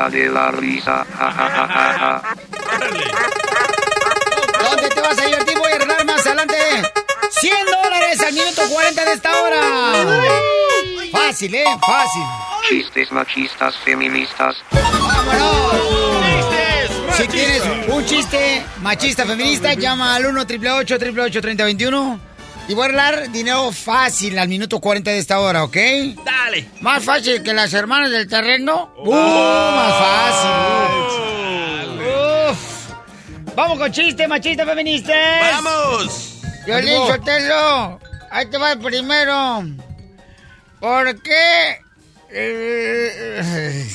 Pioliruleta de la risa. Ja, ja, ja, ja, ja. ¿Dónde te vas a divertir? Voy a arreglar más adelante. 100 dólares al minuto 40 de esta hora. Fácil, ¿eh? Fácil. Chistes machistas feministas. Si tienes un chiste machista feminista, llama al 1 888 3021 y voy a arreglar dinero fácil al minuto 40 de esta hora, ¿ok? Dale. Más fácil que las hermanas del terreno. ¡Uh! Más fácil. Uf. Vamos con chiste machista feminista. ¡Vamos! Violín. Sotelo, ahí te va el primero. ¿Por qué eh,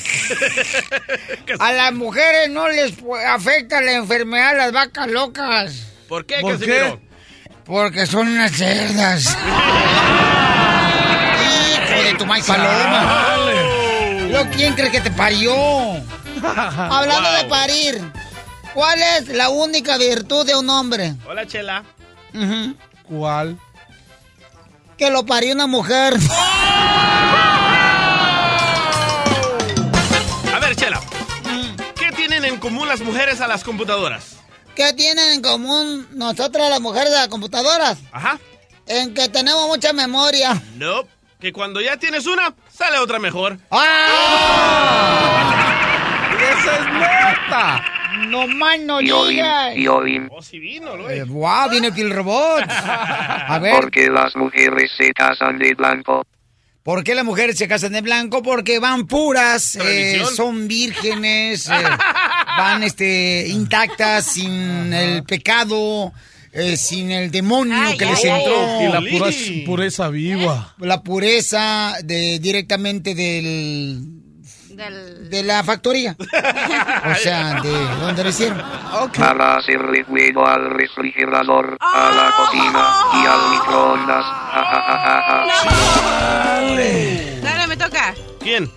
a las mujeres no les afecta la enfermedad las vacas locas? ¿Por qué, ¿Por Casimiro? Porque son unas cerdas. De tu maíz paloma. ¿Lo quién crees que te parió? Hablando de parir, ¿cuál es la única virtud de un hombre? Hola, Chela. ¿Cuál? Que lo parió una mujer. A ver, Chela. ¿Qué tienen en común las mujeres a las computadoras? ¿Qué tienen en común nosotras las mujeres de las computadoras? Ajá. En que tenemos mucha memoria. No. Que cuando ya tienes una, sale otra mejor. ¡Ah! ¡Esa es neta! No más no Piolín, digas. piolín. Oh, sí vino, lo Eh, ¡Wow! Viene el robot. A ver. Porque las mujeres se casan de blanco. ¿Por qué las mujeres se casan de blanco? Porque van puras, eh, son vírgenes, eh, van este, intactas, sin el pecado, eh, sin el demonio que les entró. Y la pura- pureza viva. La pureza de, directamente del, de la factoría. O sea, de donde lo hicieron. Para hacerle juego al refrigerador, a la cocina y al microondas. Ja. Dale, me toca. ¿Quién?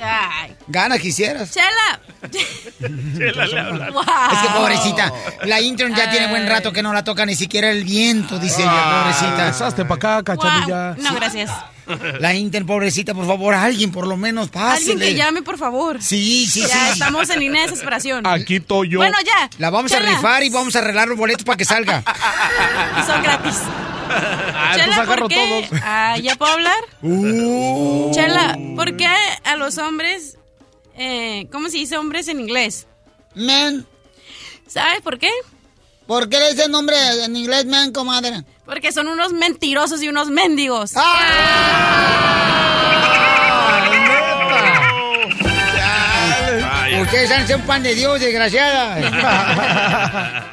Ay. Gana quisieras. Chela. Chela le habla. Wow. Es que pobrecita, la intern ya tiene buen rato que no la toca ni siquiera el viento, dice ella, pobrecita. Regresaste para acá, cachanilla. No, gracias. La intern, pobrecita, por favor, alguien por lo menos pásele. Alguien que llame, por favor. Sí, sí, ya sí. estamos en línea de desesperación. Aquí estoy yo. Bueno, ya. La vamos a rifar y vamos a arreglar los boletos para que salga. Y son gratis. Ah, Chela, agarro ¿por qué? Ah, ¿Ya puedo hablar? Uh. Chela, ¿por qué a los hombres... Eh, ¿Cómo se dice hombres en inglés? Men. ¿Sabes por qué? ¿Por qué le dicen nombre en inglés, man, comadre? Porque son unos mentirosos y unos mendigos. Ustedes han sido un pan de Dios, desgraciada.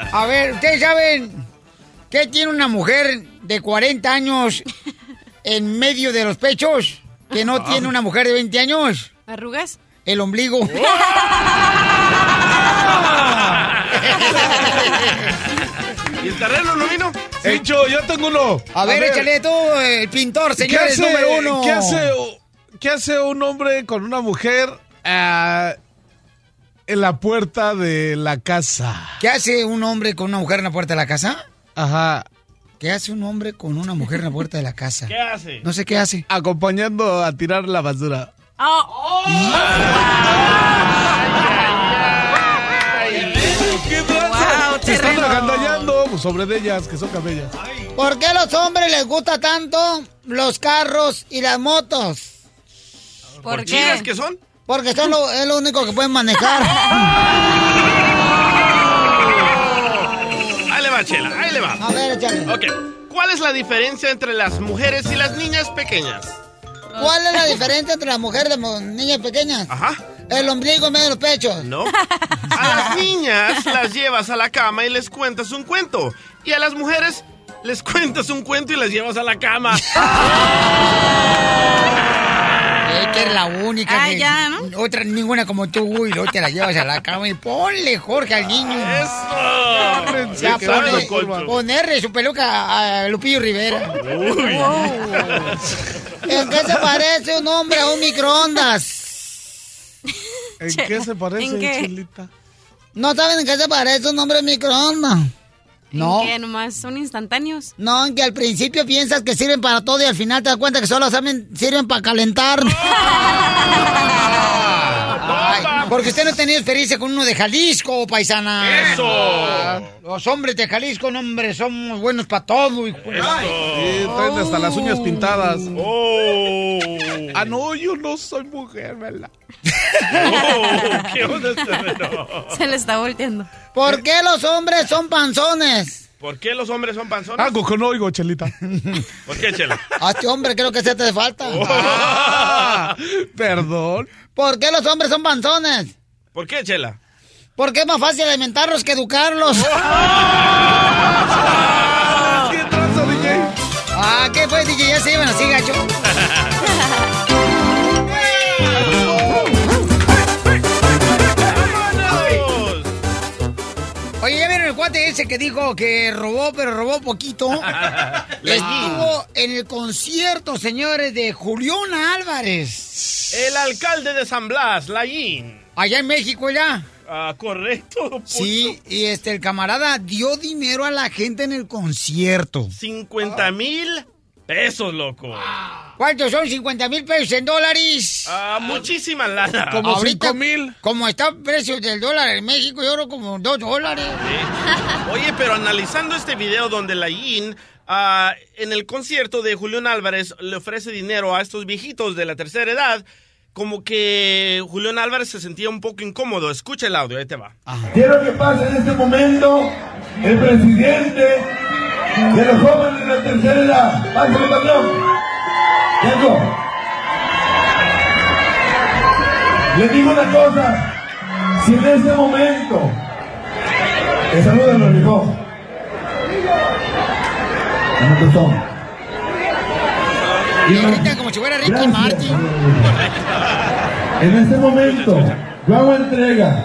A ver, ¿ustedes saben qué tiene una mujer de 40 años en medio de los pechos que no tiene una mujer de 20 años? ¿Arrugas? El ombligo. ¿Y el terreno no vino? Hecho, yo tengo uno. A ver, échale tú, el pintor, ¿Qué señores, hace, número uno. ¿qué hace, qué hace un hombre con una mujer ah, en la puerta de la casa? ¿Qué hace un hombre con una mujer en la puerta de la casa? Ajá. ¿Qué hace un hombre con una mujer en la puerta de la casa? ¿Qué hace? No sé qué hase. Acompañando a tirar la basura. Oh. ¿Qué tranza? Se están agandallando sobre de ellas, que son cabellas. ¿Por qué a los hombres les gusta tanto los carros y las motos? ¿Por chidas que son? Porque son lo, es lo único que pueden manejar. Ahí le va, Chela, ahí le va. A ver, échale. Ok. ¿Cuál es la diferencia entre las mujeres y las niñas pequeñas? ¿Cuál es la diferencia entre las mujeres de mo- niñas pequeñas? Ajá. El ombligo en medio de los pechos. No. A las niñas las llevas a la cama y les cuentas un cuento. Y a las mujeres les cuentas un cuento y las llevas a la cama. Es que eres la única. Ah, que- ya, ¿no? Otra, ninguna como tú, y luego te la llevas a la cama y ponle, Jorge, al niño. ¡Eso! Ya Concho. ponerle su peluca a Lupillo Rivera. Uy. ¿En qué se parece un hombre a un microondas? ¿En qué se parece, ¿En qué? Chelita? ¿No saben en qué se parece un hombre a un microondas? No. Que nomás son instantáneos. No, en que al principio piensas que sirven para todo y al final te das cuenta que solo saben- sirven para calentar. Ay, porque usted no ha tenido experiencia con uno de Jalisco, paisana. ¡Eso! Los hombres de Jalisco, no, hombre, somos buenos para todo. hijo de- Sí, traen hasta las uñas pintadas. ¡Oh! Ah, no, yo no soy mujer, ¿verdad? Oh, ¿Qué onda este? Se le está volteando. ¿Por qué los hombres son panzones? ¿Por qué los hombres son panzones? Algo que no oigo, Chelita. ¿Por qué, Chela? A este hombre creo que se te falta. Ah, Perdón. ¿Por qué los hombres son panzones? ¿Por qué, Chela? Porque es más fácil alimentarlos que educarlos. ¿Qué tranza, DJ? Ah, ¿qué fue, DJ? Ya se iban así, gacho. Cuate ese que dijo que robó, pero robó poquito? Estuvo en el concierto, señores, de Julián Álvarez. El alcalde de San Blas, Layín. Allá en México, ya. Ah, correcto. Sí, y este, el camarada dio dinero a la gente en el concierto. 50 mil pesos, loco. ¿Cuántos son 50 mil pesos en dólares? Ah, muchísima lana. Como Ahorita, cinco mil. Como está el precio del dólar en México, yo creo como 2 dólares. Sí. Oye, pero analizando este video donde Layín ah, en el concierto de Julián Álvarez le ofrece dinero a estos viejitos de la tercera edad, como que Julián Álvarez se sentía un poco incómodo. Escucha el audio, ahí te va. Quiero que pase en este momento el presidente de los jóvenes de la tercera edad. Pásale, campeón. Vengo. Les digo una cosa. Si en este momento. Que saluden los viejos. ¿Cómo que son? Y como si fuera Ricky. Martin. En este momento, yo hago entrega.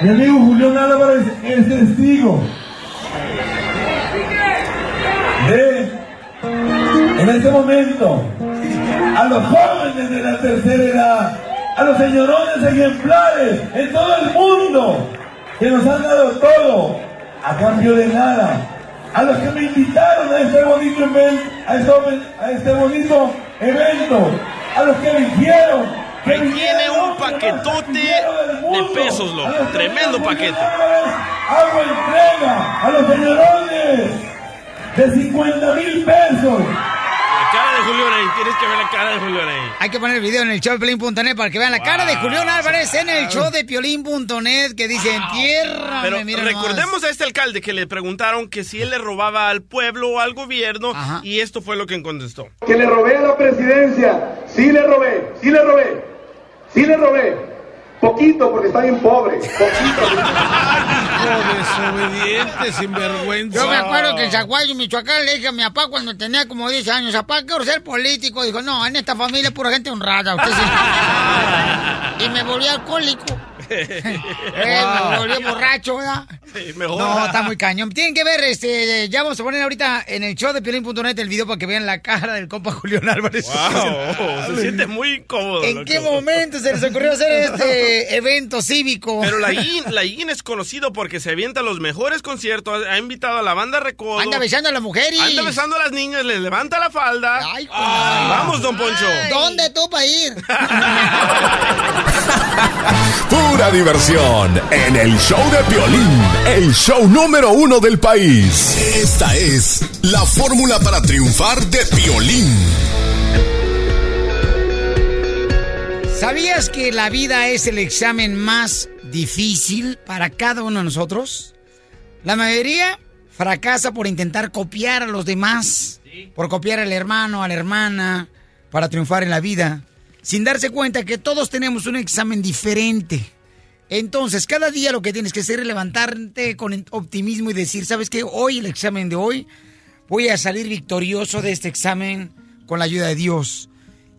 Mi amigo Julián Álvarez es testigo de, en este momento, a los jóvenes de la tercera edad, a los señorones ejemplares en todo el mundo, que nos han dado todo a cambio de nada. A los que me invitaron a este bonito evento, a este, a este bonito evento, a los que eligieron. que tiene vinieron, un paquetote de pesos, loco. Tremendo me paquete. De 50 mil pesos. La cara de Julián ahí, tienes que ver la cara de Julián ahí. Hay que poner el video en el show de Piolín.net para que vean la cara de Wow. Julián Álvarez en el show de Piolín.net que dice, entierra. Pero recordemos a este alcalde que le preguntaron que si él le robaba al pueblo o al gobierno Ajá. y esto fue lo que contestó. Que le robé a la presidencia. Sí le robé, sí le robé, sí le robé. Poquito porque está bien pobre. Poquito. Desobediente, sinvergüenza. Yo me acuerdo que en Zaguayo, Michoacán, le dije a mi papá cuando tenía como 10 años, papá, quiero ser político. Dijo, no, en esta familia es pura gente honrada. Usted sí". y me volví alcohólico. Eh, me volví borracho, ¿verdad? Sí, mejor. No, está muy cañón. Tienen que ver, este, ya vamos a poner ahorita en el show de Piolín.net el video para que vean la cara del compa Julián Álvarez. Wow, se siente muy incómodo. ¿En loco. qué momento se les ocurrió hacer este evento cívico? Pero la IN, la IN es conocido porque se avienta los mejores conciertos, ha invitado a la banda Recodo. Anda besando a las mujeres. Anda besando a las niñas, les levanta la falda. Ay, Ay, vamos, don Poncho. ¿Dónde tú para ir? Pura diversión en el show de Piolín, el show número uno del país. Esta es la fórmula para triunfar de Piolín. ¿Sabías que la vida es el examen más difícil para cada uno de nosotros? La mayoría fracasa por intentar copiar a los demás, por copiar al hermano, a la hermana, para triunfar en la vida, sin darse cuenta que todos tenemos un examen diferente. Entonces, cada día lo que tienes que hacer es levantarte con optimismo y decir, ¿sabes qué? Hoy, el examen de hoy, voy a salir victorioso de este examen con la ayuda de Dios.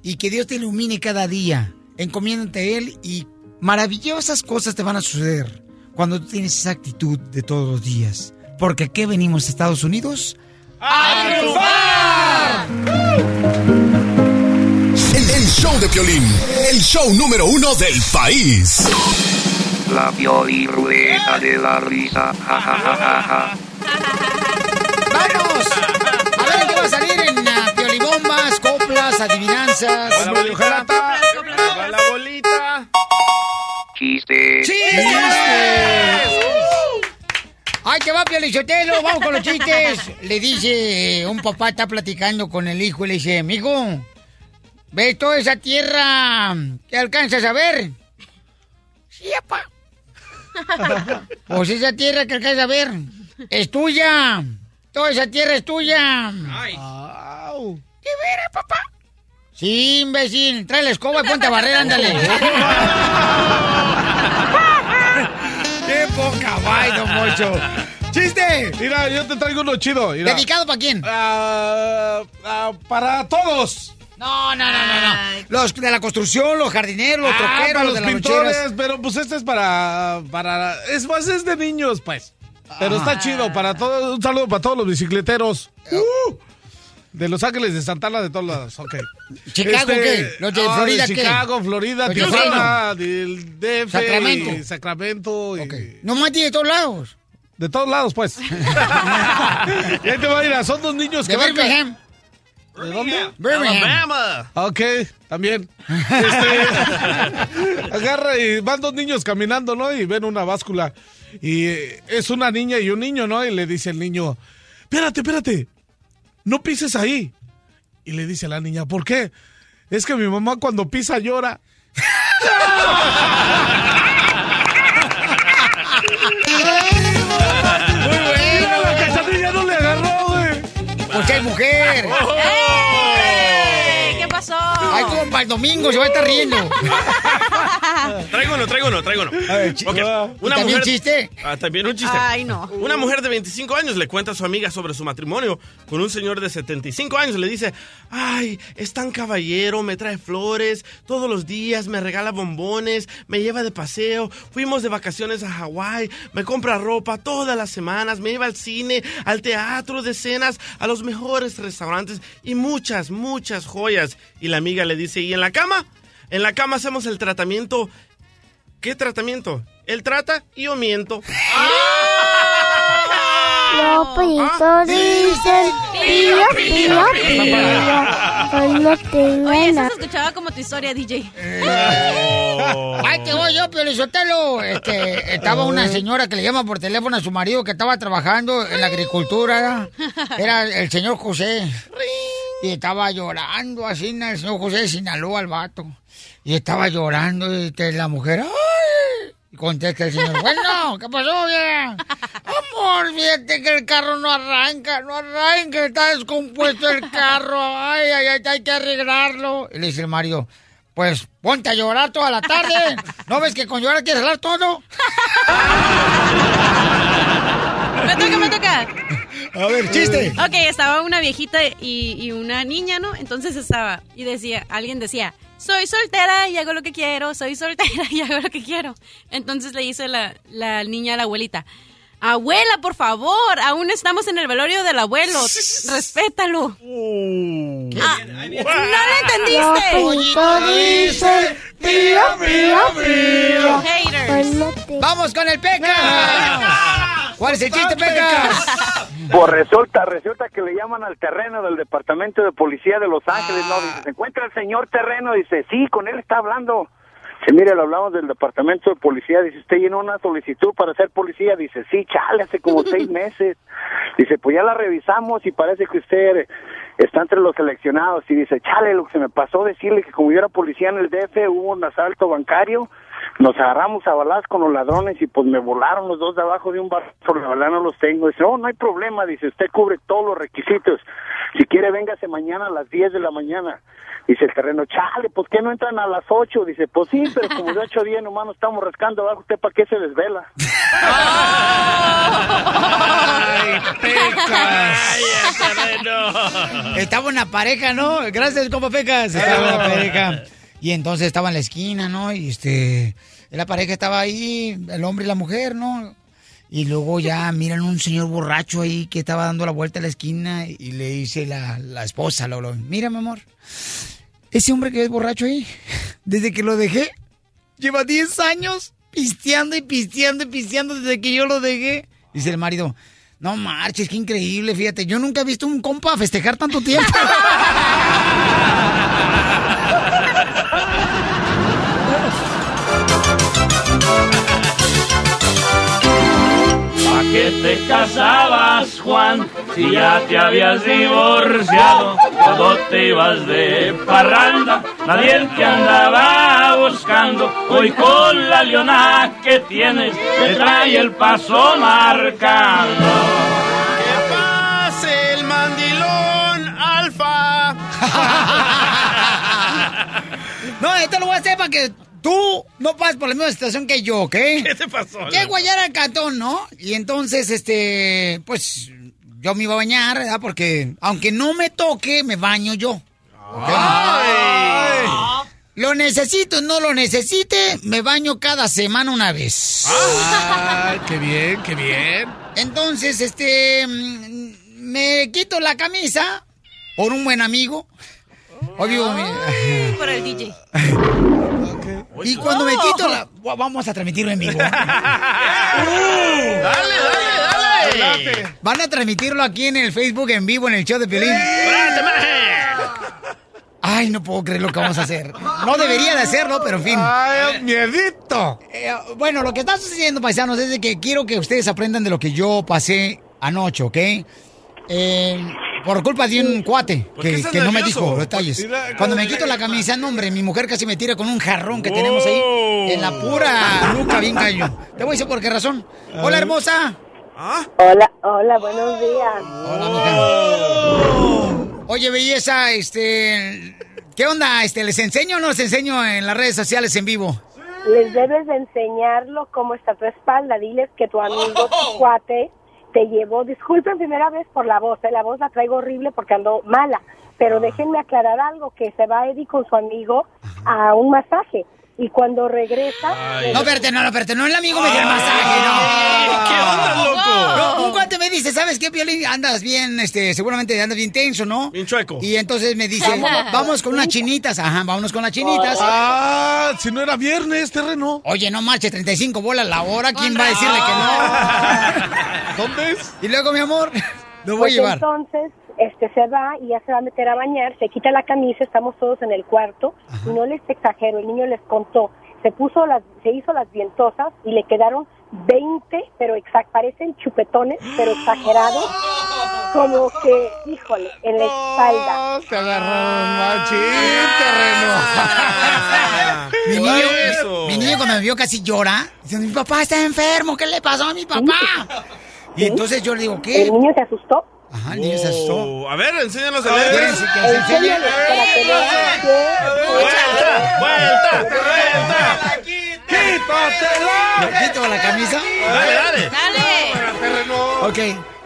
Y que Dios te ilumine cada día. Encomiéndate a Él y maravillosas cosas te van a suceder cuando tú tienes esa actitud de todos los días. Porque aquí venimos a Estados Unidos ¡A El, el show de Piolín, el show número uno del país. La Pioli Rueda de la Risa. Ja, ja, ja, ja, ja. ¡Vamos! A ver qué va a salir en uh, piolibombas, coplas, adivinanzas. Va la bolita. La bolita. Chiste. ¡Ay, te va, Piolichotelo! ¡Vamos con los chistes! Le dice, un papá está platicando con el hijo y le dice, mijo, ¿ves toda esa tierra que alcanzas a ver? Sí, papá. Pues esa tierra que alcanzas a ver es tuya. Toda esa tierra es tuya. Au. ¿Qué veras, papá? Sí, imbécil. Trae la escoba y ponte a barrer, ándale. ¡Qué poca vai, don Mocho! ¡Chiste! Mira, yo te traigo uno chido. mira. ¿Dedicado para quién? Ah, ah, para todos. No, no, no, no, no. Los de la construcción, los jardineros, los Ah, troqueros, los de pintores, loncheras. pero pues este es para, para... Es más, es de niños, pues. Pero está chido, para todos, un saludo para todos los bicicleteros. Uh, de Los Ángeles, de Santana, de todos lados, ok. ¿Chicago qué? ¿Los de ah, Florida de qué? Chicago, Florida, de Tijuana, del DF, Sacramento. y Sacramento. y- No más de todos lados. De todos lados, pues. y ahí te va a ir, a- son dos niños De que Birmingham. ¿De dónde? Birmingham. Alabama. Ok, también. Este, agarra y van dos niños caminando, ¿no? Y ven una báscula. Y es una niña y un niño, ¿no? Y le dice el niño, espérate, espérate, no pises ahí. Y le dice la niña, ¿por qué? Es que mi mamá cuando pisa llora. Muy bueno. La cachanilla no le agarró, güey. Pues es mujer. ¡Ey! Ay, como el domingo se va a estar riendo. Traigo uno, traigo uno, traigo uno. Ok, ¿Y también chiste? Ah, también un chiste. Ay, no. Una mujer de 25 años le cuenta a su amiga sobre su matrimonio con un señor de 75 años. Le dice, ay, es tan caballero, me trae flores todos los días, me regala bombones, me lleva de paseo, fuimos de vacaciones a Hawái, me compra ropa todas las semanas, me lleva al cine, al teatro de cenas, a los mejores restaurantes y muchas, muchas joyas. Y la amiga le dice, ¿y en la cama? En la cama hacemos el tratamiento. ¿Qué tratamiento? Él trata y yo miento. Lopito dice, pío, pío, pío, solo tengo Oye, eso se escuchaba como tu historia, DJ. Ay, te voy yo, Piolizotelo. Este, estaba una señora que le llama por teléfono a su marido que estaba trabajando en la agricultura. Era el señor José. Y estaba llorando así, ¿no? el señor José de Sinaloa, al vato. Y estaba llorando y la mujer, ¡ay! Y contesta el señor, bueno, ¿qué pasó, vieja? Amor, fíjate que el carro no arranca, no arranca, está descompuesto el carro. Ay, ay, ay, hay que arreglarlo. Y le dice el marido, pues ponte a llorar toda la tarde. ¿No ves que con llorar quieres hablar todo? Me toca, me toca. A ver, chiste. Ok, estaba una viejita y, y una niña, ¿no? Entonces estaba, y decía, alguien decía, soy soltera y hago lo que quiero, soy soltera y hago lo que quiero. Entonces le dice la, la niña a la abuelita, abuela, por favor, aún estamos en el velorio del abuelo, respétalo. Ah, ¿No lo entendiste? Pío, pío, pío, Haters. ¡Vamos con el Pecas! ¿Cuál es el chiste, Pecas? Pues resulta, resulta que le llaman al terreno del Departamento de Policía de Los Ángeles, ¿no? Dice, ¿se encuentra el señor terreno? Dice, sí, con él está hablando. Dice, mire, le hablamos del departamento de policía. Dice, ¿usted llenó una solicitud para ser policía? Dice, sí, chale, hace como seis meses. Dice, pues ya la revisamos y parece que usted está entre los seleccionados. Y dice, chale, lo que se me pasó decirle que como yo era policía en el DF, hubo un asalto bancario. Nos agarramos a balas con los ladrones y pues me volaron los dos de abajo de un bar. Por la verdad no los tengo. Dice, no, no hay problema. Dice, usted cubre todos los requisitos. Si quiere, véngase mañana a las 10 de la mañana. Dice el terreno, chale, ¿por qué no entran a las 8? Dice, pues sí, pero como de 8 a 10 nomás nos estamos rascando abajo, ¿usted para qué se desvela? ¡Ay, pecas! Estaba una pareja, ¿no? Gracias, compa Pecas. Estaba una pareja. Y entonces estaba en la esquina, ¿no? Y este, la pareja estaba ahí, el hombre y la mujer, ¿no? Y luego ya miran un señor borracho ahí que estaba dando la vuelta a la esquina y le dice la, la esposa, lo, lo, mira, mi amor, ese hombre que es borracho ahí, desde que lo dejé, lleva 10 años pisteando y pisteando y pisteando desde que yo lo dejé. Dice el marido, no marches, qué increíble, fíjate, yo nunca he visto un compa festejar tanto tiempo. qué te casabas, Juan? Si ya te habías divorciado, todo te ibas de parranda, nadie te andaba buscando. Hoy con la leona que tienes, te trae el paso marcando. ¡Que pase el mandilón alfa! No, esto lo voy a hacer para que tú no pases por la misma situación que yo, ¿ok? ¿Qué te pasó? Llego allá al cantón, ¿no? Y entonces, este, pues, yo me iba a bañar, ¿verdad? Porque aunque no me toque, me baño yo. ¿ok? Lo necesito, no lo necesite, me baño cada semana una vez. Ay, qué bien, qué bien. Entonces, este, mm, me quito la camisa por un buen amigo. Obvio, mi- Por el DJ. Y cuando me quito la... Vamos a transmitirlo en vivo. ¡Dale, dale, dale! Van a transmitirlo aquí en el Facebook en vivo en el show de Piolín. Ay, no puedo creer lo que vamos a hacer. No debería de hacerlo, pero en fin. Ay, miedito. Eh, bueno, lo que está sucediendo, paisanos, es de que quiero que ustedes aprendan de lo que yo pasé anoche, ¿ok? Eh, por culpa de un cuate ¿Por qué que, no me dijo los detalles. Cuando me quito la camisa, no, hombre, mi mujer casi me tira con un jarrón que tenemos ahí en la pura nuca, bien gallo. Te voy a decir por qué razón. Hola, hermosa. ¿Ah? Hola, hola, buenos días. Hola, mija. Oye, belleza, este... ¿Qué onda? Este, ¿Les enseño o no les enseño en las redes sociales en vivo? Les debes de enseñarlo cómo está tu espalda. Diles que tu amigo, tu cuate, te llevó. Disculpen primera vez por la voz. ¿eh? La voz la traigo horrible porque ando mala. Pero déjenme aclarar algo, que se va Eddie con su amigo a un masaje. Y cuando regresa... No, espérate, no, no, espérate, no el amigo me dio el masaje, no. ¿Qué onda, loco? No, un cuate me dice, ¿sabes qué, Piolín? Andas bien, este, seguramente andas bien tenso, ¿no? Bien chueco. Y entonces me dice, vamos con unas chinitas, ajá, vámonos con las chinitas. Ah, si no era viernes, terreno. Oye, no marche, 35 bolas la hora, ¿quién va a decirle que no? ¿Dónde es? Y luego, mi amor, lo voy Pues a llevar. entonces, este se va y ya se va a meter a bañar, se quita la camisa, estamos todos en el cuarto y no les exagero, el niño les contó, se puso las, se hizo las vientosas y le quedaron 20, pero exact, parecen chupetones, pero exagerados, como que, híjole, en la espalda. Oh, te agarraron machín, terreno. Mi ¿Qué niño, eso? mi niño cuando me vio casi llora, dice, mi papá está enfermo, ¿qué le pasó a mi papá? Y entonces yo le digo, El ¿qué? niño se asustó. Ajá, el niño se asustó. A ver, enséñanos A a ver, ¡Vuelta! ¡Vuelta! ¡Vuelta! ¿Me quito la camisa? Dale, dale. ¡Dale! Ok,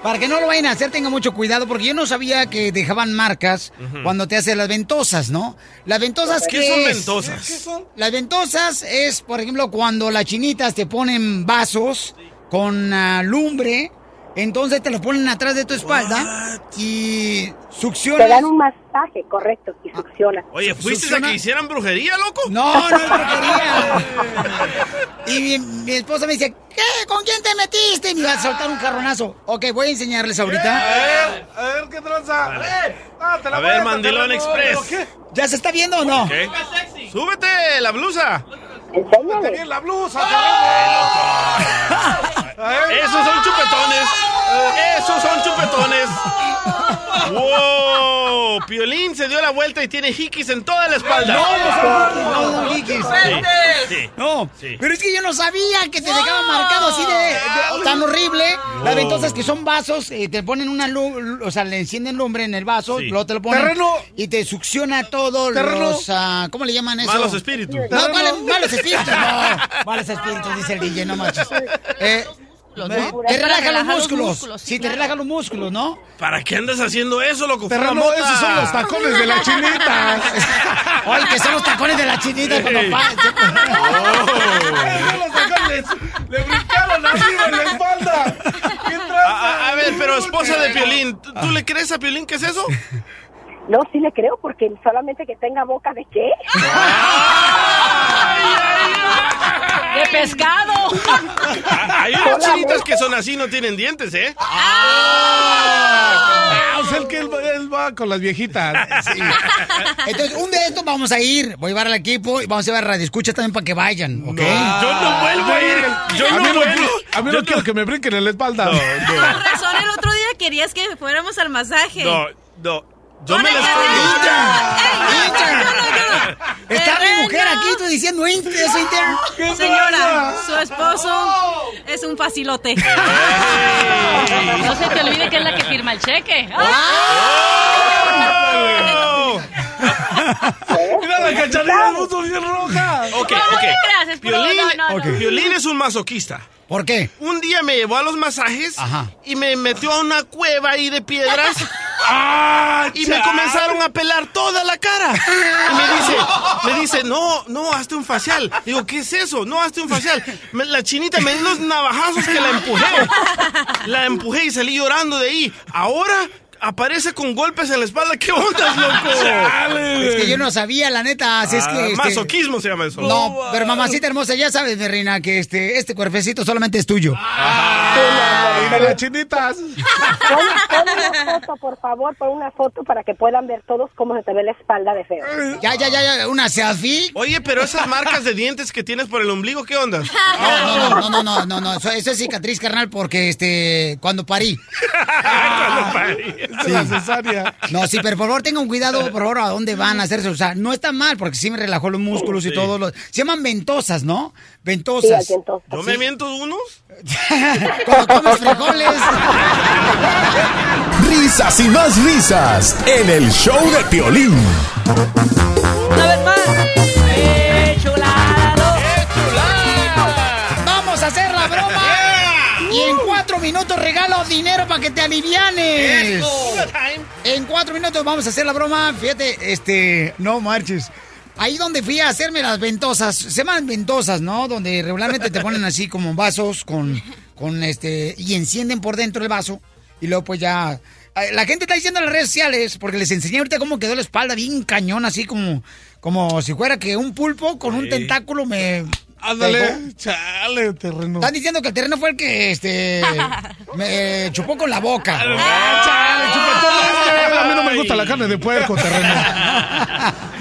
para que no lo vayan a hacer, tengan mucho cuidado, porque yo no sabía que dejaban marcas cuando te hacen las ventosas, ¿no? Las ventosas, ¿qué, ¿Qué son es? ventosas? Las ventosas es, por ejemplo, cuando las chinitas te ponen vasos con ah, lumbre, entonces te los ponen atrás de tu espalda y Te succionas. dan un masaje, correcto, y succiona. Oye, ¿fuiste a ¿Succiona? que hicieran brujería, loco? No, no es brujería. Y mi, mi esposa me dice, ¿qué? ¿Con quién te metiste? Y me va a soltar un carronazo. Ok, voy a enseñarles ahorita. A ver, a ver qué tranza. Eh, ah, te la A ver, Mandilón Express. ¿Ya se está viendo o no? ¿Qué? ¡Súbete la blusa! Enséñale. Tenía la blusa, Esos son chupetones. Esos son chupetones. ¡Wow! Piolín se dio la vuelta y tiene jiquis en toda la espalda. No, no son no son jiquis. Sí. No, Sí. pero es que yo no sabía que te dejaba marcado así de, de- tan horrible. Las ventosas que son vasos, eh, te ponen una luz, o sea, le encienden lumbre en el vaso, Sí. luego te lo ponen Terreno. y te succiona todo Terreno. los, ah, ¿cómo le llaman eso? Malos espíritus. No, vale, malos espíritus, no. Malos espíritus, dice el DJ, no manches. Eh, Los eh, músculos. te relaja los los músculos. músculos, Sí, sí, te claro. relaja los músculos, ¿no? ¿Para qué andas haciendo eso, loco? Terreno, mota. esos son los tacones de la chinita. Oye, que son los tacones de la chinita cuando pa- Esos son los tacones. Le brincaron arriba en la espalda. ¿Qué A, a- ver, pero esposa de Piolín, ¿tú, tú le crees a Piolín qué es eso? No, sí le creo, porque solamente que tenga boca de qué. ¡De pescado! Ah, Hay unas chinitas que son así, no tienen dientes, ¿eh? Ah, o sea, el que él, va- él va con las viejitas. Entonces, un día de estos vamos a ir. Voy a llevar al equipo y vamos a llevar radio escucha también para que vayan, ¿ok? Yo no vuelvo a ir. Yo a no mí no, vuelvo. a mí no quiero que me brinquen en la espalda. Con razón, el otro día querías que fuéramos al masaje. No, no. Yo me la. Inter. Está mi mujer aquí, tú diciendo Inter, eso Inter. Señora, su esposo es un facilote. No se te olvide que es la que firma el cheque. ¡Oh! Mira la cacharilla del bien roja. Ok, ok. creas, es puro- Piolín, no, no, no. Piolín es un masoquista. ¿Por qué? Un día me llevó a los masajes Ajá. y me metió a una cueva ahí de piedras Ah, y me comenzaron a pelar toda la cara. Y me dice, me dice, no, no, hazte un facial. Digo, ¿qué es eso? No, hazte un facial. Me- la chinita me dio unos navajazos que la empujé. La empujé y salí llorando de ahí. Ahora aparece con golpes en la espalda. ¿Qué onda, loco? Es que yo no sabía, la neta, así es Ah, que... este, Masoquismo se llama eso. No, pero mamacita hermosa, ya sabes, mi reina, que este, este cuerpecito solamente es tuyo. Y de las chinitas. Pon, pon una foto, por favor, pon una foto para que puedan ver todos cómo se te ve la espalda de feo. Ya, ya, ya, ya, una selfie. Oye, pero esas marcas de dientes que tienes por el ombligo, ¿qué onda? No, no, no, no, no, no, no, eso, eso es cicatriz, carnal, porque este, cuando parí. Cuando parí. Es la cesárea. No, sí, pero por favor tengan cuidado, por favor, a dónde van a hacerse. O sea, no está mal, porque sí me relajó los músculos y Sí. todo. Lo... Se llaman ventosas, ¿no? Sí, Ventosas. ¿Yo me miento unos? Cuando comes frijoles. Risas y más risas en el show de Piolín. Una vez más. Y en cuatro minutos regalo dinero para que te alivianes. En cuatro minutos vamos a hacer la broma. Fíjate, este, no marches. Ahí donde fui a hacerme las ventosas, se llaman ventosas, ¿no? Donde regularmente te ponen así como vasos con, con este, y encienden por dentro el vaso. Y luego pues ya... eh, La gente está diciendo en las redes sociales, porque les enseñé ahorita cómo quedó la espalda bien cañón, así como, como si fuera que un pulpo con un tentáculo me... Ándale, chale, terreno. Están diciendo que el terreno fue el que este me chupó con la boca. Ah, chale, chupetón, A mí no me gusta la carne de puerco, terreno.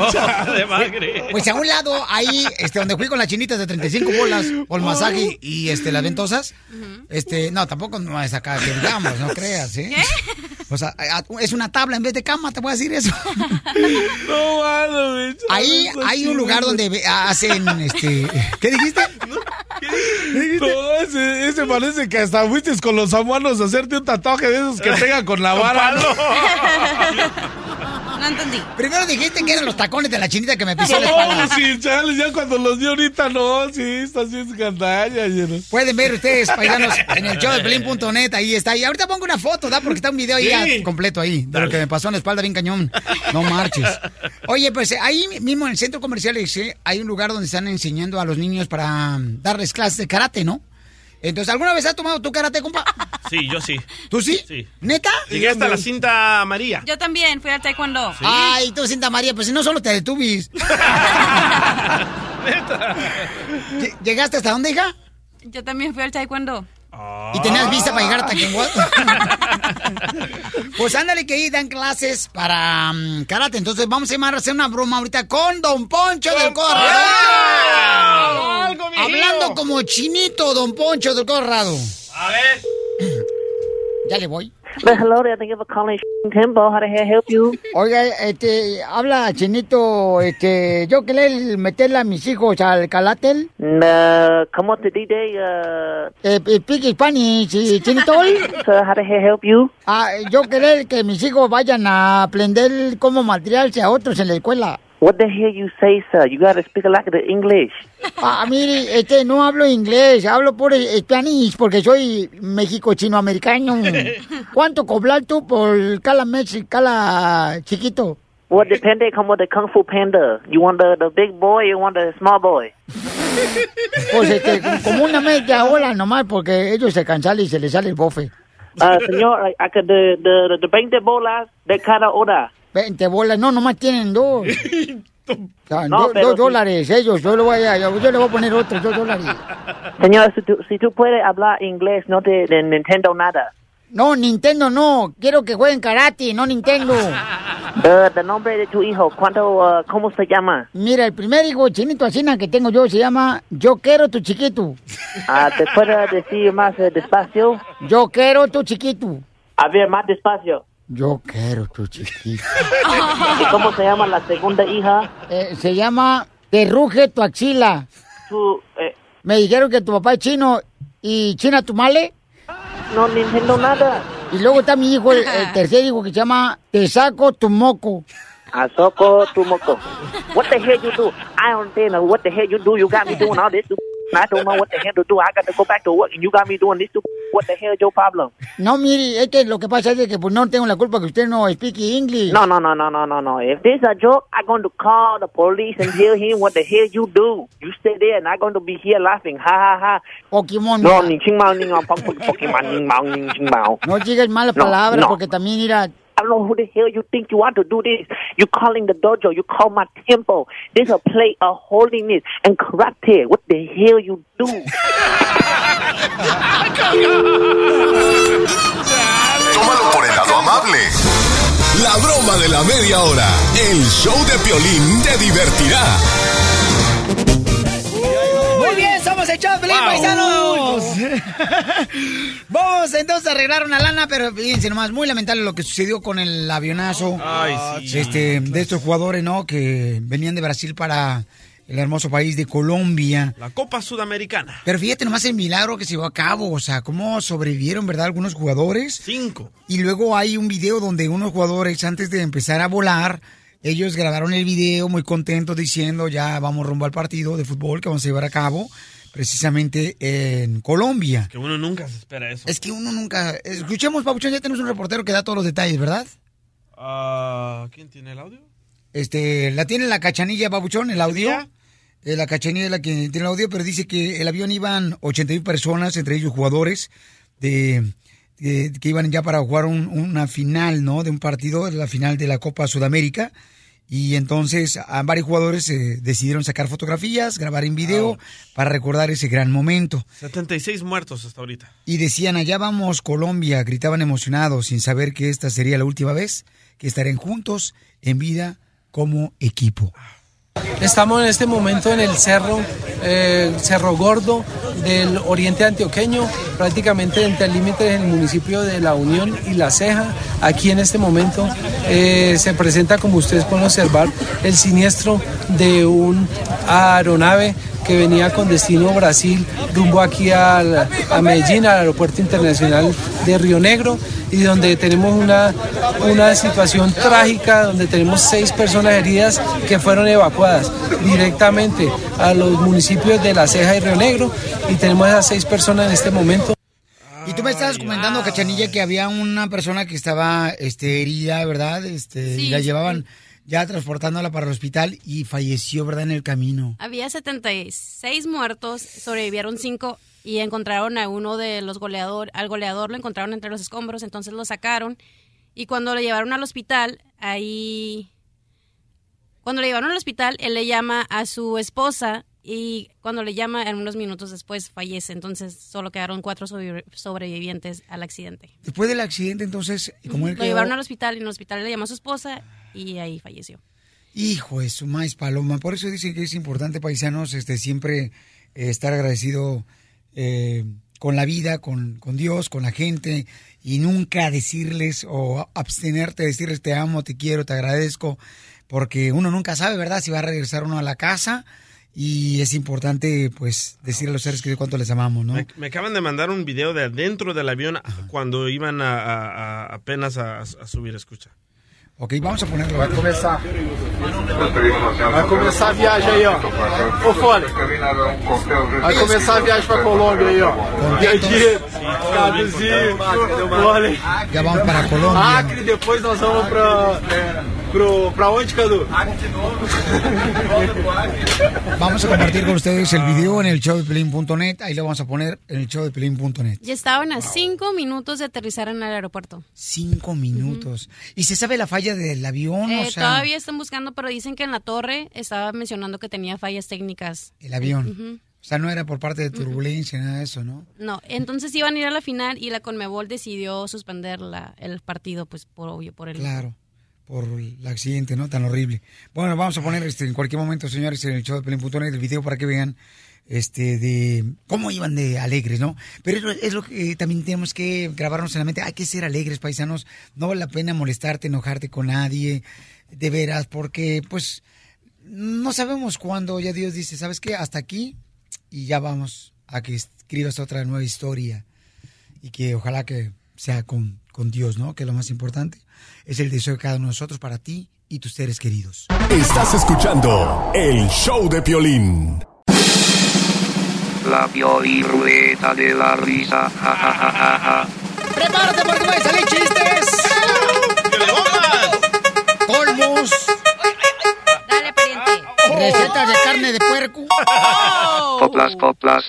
de magre. Pues a un lado, ahí, este, donde fui con las chinitas de 35 bolas, o el masaje y este, las ventosas, este, no, tampoco no es acá que digamos, no creas, ¿eh? O sea, es una tabla en vez de cama, te voy a decir eso. No, bicho. Ahí hay un lugar donde hacen, este, ¿qué dijiste? No, ese, ese parece que hasta fuiste con los samuanos a hacerte un tatuaje de esos que pega con la vara. ¿No? No entendí. Primero dijiste que eran los tacones de la chinita que me pisó la No, espalda. sí, chale, ya cuando los dio ahorita, no, sí, está así escandalla. lleno. Pueden ver ustedes, paisanos, en el show de Pelín.net, ahí está. Y ahorita pongo una foto, ¿da? Porque está un video ahí Sí. ya completo ahí, de lo que me pasó en la espalda bien cañón. No marches. Oye, pues eh, ahí mismo en el centro comercial ese, hay un lugar donde están enseñando a los niños para darles clases de karate, ¿no? Entonces, ¿alguna vez has tomado tu karate, compa? Sí, yo sí. ¿Tú sí? Sí. ¿Neta? Llegué hasta la cinta amarilla. Yo también fui al taekwondo. Ay, tú, Cinta María, pues si no solo te detubis. Lle- ¿Llegaste hasta dónde, hija? Yo también fui al taekwondo. Y tenías vista para llegar a Taquenguato. pues ándale que ahí dan clases para mm, karate. Entonces vamos a llamar a hacer una broma ahorita con Don Poncho del Corrado. Hablando como chinito, Don Poncho del Corrado. A ver. Ya le voy. But hello there, thank you for calling Tempo. How the hell help you? Oiga, este, habla chinito, este, yo quería meterle a mis hijos al calatel. Uh, ¿Cómo te dice? Uh, Eh, speak Spanish, eh, chinito. so how the hell help you? Ah, yo quería que mis hijos vayan a aprender cómo materialse a otros en la escuela. What the hell you say, sir? You gotta speak like the English. Ah, mire, este, no hablo inglés, hablo por Spanish porque soy México-chino-americano. ¿Cuánto cobrar tú por cada mes, cada chiquito? What depende como the Kung Fu Panda? You want the, the big boy or you want the small boy? Pues este, como una media hora nomás porque ellos se cansan y se les sale el bofe. Uh, señor, I, I could, the, the, the 20 bolas de cada hora. 20 bolas, no, nomás tienen dos. O sea, No, dos sí. dólares, ellos, yo le voy a, yo, yo le voy a poner otros dos dólares. Señor, si tú, si tú puedes hablar inglés, no te de Nintendo nada. No, Nintendo no, quiero que jueguen karate, no Nintendo. Uh, the nombre de tu hijo, ¿cuánto, uh, cómo se llama? Mira, el primer hijo chinito asina que tengo yo se llama Yo quiero tu chiquito. Ah, ¿Te puedo decir más eh, despacio? Yo quiero tu chiquito. A ver, más despacio. Yo quiero tu chiquito. ¿Y cómo se llama la segunda hija? Eh, se llama Te ruge tu axila. Tu, eh, Me dijeron que tu papá es chino y China tu male. no Nintendo nada. Y luego está mi hijo, el, el tercer hijo que se llama Te saco tu moco. Asoko Tumoko. What the hell you do? I don't know what the hell you do. You got me doing all this. I don't know what the hell to do. I got to go back to work and you got me doing this. What the hell is your problem? No, mire, es que lo que pasa es que pues no tengo la culpa que usted no speak English. No, no, no, no, no, no, no. If this a joke, I'm going to call the police and tell him what the hell you do. You stay there and I'm going to be here laughing. Ha, ha, ha. Pokemon. No, ni ching mao, ni Pokemon, ni mao, ni ching mao. No digas malas palabras porque también mira, I don't know who the hell you think you want to do this. You calling the dojo. You call my temple. This a play of holiness and karate. What the hell you do? Tómalo por el lado amable. La broma de la media hora. El show de Piolín te divertirá. Muy bien, somos el Pelín, Wow. paisanos. Vamos entonces a arreglar una lana, pero fíjense nomás, muy lamentable lo que sucedió con el avionazo. Ay, sí. Este, de estos jugadores, ¿no? Que venían de Brasil para el hermoso país de Colombia. La Copa Sudamericana. Pero fíjate nomás el milagro que se llevó a cabo, o sea, cómo sobrevivieron, ¿verdad? Algunos jugadores. Cinco. Y luego hay un video donde unos jugadores, antes de empezar a volar, ellos grabaron el video muy contentos diciendo, ya vamos rumbo al partido de fútbol que vamos a llevar a cabo precisamente en Colombia. Que uno nunca se espera eso. Es que uno nunca... Escuchemos, Pabuchón, ya tenemos un reportero que da todos los detalles, ¿verdad? Ah, ¿Quién tiene el audio? Este, la tiene la cachanilla, Pabuchón, el audio. Eh, la cachanilla es la que tiene el audio, pero dice que el avión iban 81 personas, entre ellos jugadores de, de- que iban ya para jugar un- una final, ¿no? De un partido, la final de la Copa Sudamérica. Y entonces a varios jugadores eh, decidieron sacar fotografías, grabar en video para recordar ese gran momento. 76 muertos hasta ahorita. Y decían, allá vamos Colombia, gritaban emocionados sin saber que esta sería la última vez que estarían juntos en vida como equipo. Estamos en este momento en el cerro, eh, Cerro Gordo del oriente antioqueño, prácticamente entre el límite del municipio de La Unión y La Ceja. Aquí en este momento eh, se presenta, como ustedes pueden observar, el siniestro de un aeronave que venía con destino Brasil rumbo aquí a Medellín, al aeropuerto internacional de Río Negro, y donde tenemos una, una situación trágica, donde tenemos seis personas heridas que fueron evacuadas directamente a los municipios de La Ceja y Río Negro, y tenemos a esas seis personas en este momento. Y tú me estabas comentando, Cachanilla, que había una persona que estaba este, herida, ¿verdad? Este, y la llevaban ya transportándola para el hospital y falleció, ¿verdad? En el camino. Había 76 muertos, sobrevivieron 5 y encontraron a uno de los goleadores, al goleador lo encontraron entre los escombros, entonces lo sacaron y cuando lo llevaron al hospital, ahí cuando lo llevaron al hospital, él le llama a su esposa y cuando le llama, en unos minutos después fallece. Entonces solo quedaron cuatro sobrevi- sobrevivientes al accidente. Después del accidente, entonces, como él Lo quedó- llevaron al hospital y en el hospital le llamó a su esposa y ahí falleció. Hijo de su maíz paloma. Por eso dicen que es importante, paisanos, este, siempre eh, estar agradecido eh, con la vida, con, con Dios, con la gente, y nunca decirles o abstenerte de decirles te amo, te quiero, te agradezco, porque uno nunca sabe, ¿verdad?, si va a regresar uno a la casa. Y es importante, pues, decirle a los seres queridos cuánto les amamos, ¿no? Me, acaban de mandar un video de adentro del avión cuando iban a, apenas a subir, escucha. Ok, vamos a ponerlo. Vai começar. Vai começar a viagem aí, ó. Ô, Fone. Vai começar a viagem pra Colômbia aí, ó. Aqui, Cabezinho, Fone. Já vamos para Colômbia. Acre, depois nós vamos pra... Pro, pra onde, Cadu? Vamos a compartir con ustedes el video en el showdepelín.net. Ahí lo vamos a poner en el showdepelín.net. Y estaban a cinco minutos de aterrizar en el aeropuerto. Cinco minutos. ¿Y se sabe la falla del avión? Eh, o sea, Todavía están buscando, pero dicen que en la torre estaba mencionando que tenía fallas técnicas. el avión. Ujú. O sea, no era por parte de turbulencia, nada de eso, ¿no? No, entonces iban a ir a la final y la Conmebol decidió suspender la, el partido, pues por obvio, por el... Claro, por el accidente, ¿no? Tan horrible. Bueno, vamos a poner este, en cualquier momento, señores, en el show de Pelín.net el video para que vean este de cómo iban de alegres, ¿no? Pero es lo, es lo que también tenemos que grabarnos en la mente. Hay que ser alegres, paisanos. No vale la pena molestarte, enojarte con nadie, de veras, porque pues no sabemos cuándo ya Dios dice, ¿sabes qué? Hasta aquí y ya vamos a que escribas otra nueva historia y que ojalá que sea con, con Dios, ¿no? Que es lo más importante. Es el deseo de cada uno de nosotros para ti y tus seres queridos. Estás escuchando el show de Piolín. La Ruleta de la Risa. Ja, ja, ja, ja, ja. ¡Prepárate porque van a salir chistes! ¡Colmos! Dale, pariente. Recetas de carne de puerco. Coplas, coplas.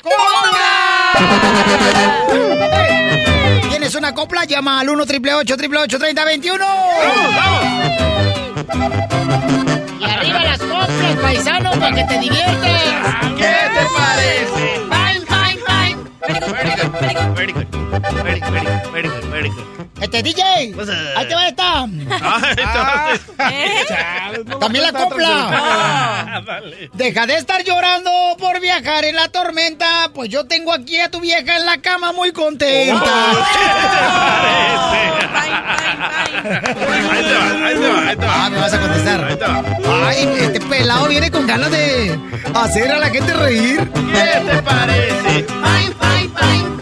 ¿Tienes una copla? Llama al 1 888 3021 Y arriba las coplas, paisano, para que te diviertas. ¿Qué te parece? Fine, fine, fine. Very good, very good, very good. Very good, very good, very good, very good. Este DJ, ahí te va esta. Ah, También la copla. Ah. Deja de estar llorando por viajar en la tormenta, pues yo tengo aquí a tu vieja en la cama muy contenta. Ahí te va, ahí te va, ahí te va. Ah, me vas a contestar. Ahí te va. Ay, este pelado viene con ganas de hacer a la gente reír. ¿Qué te parece? Fine, fine, fine.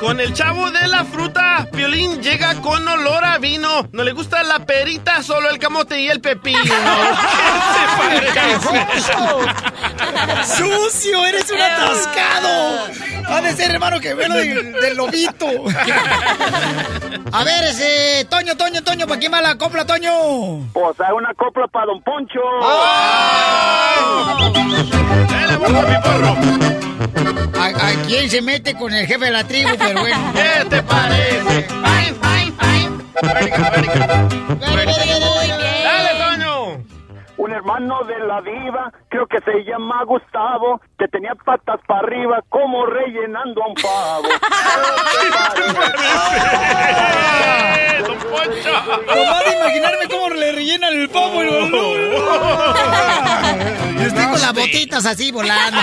Con el chavo de la fruta, Piolín llega con olor a vino. No le gusta la perita, solo el camote y el pepino. ¿Qué te parece? ¡Sucio! ¡Eres un atascado! Ha de ser, hermano, que velo del, del lobito. A ver, ese. Toño, Toño, Toño, ¿para quién va la copla, Toño? Pues hay una copla para Don Poncho. Dale, boca, mi porro. ¿A, a quién se mete con el jefe de la tribu? Pero bueno. ¿Qué te parece? Fine, fine, fine. Un hermano de la diva, creo que se llama Gustavo, que tenía patas para arriba como rellenando a un pavo. ¡Eh, Don Poncho! Nomás de imaginarme cómo le rellenan el pavo. y lo- Y estoy con las botitas así volando.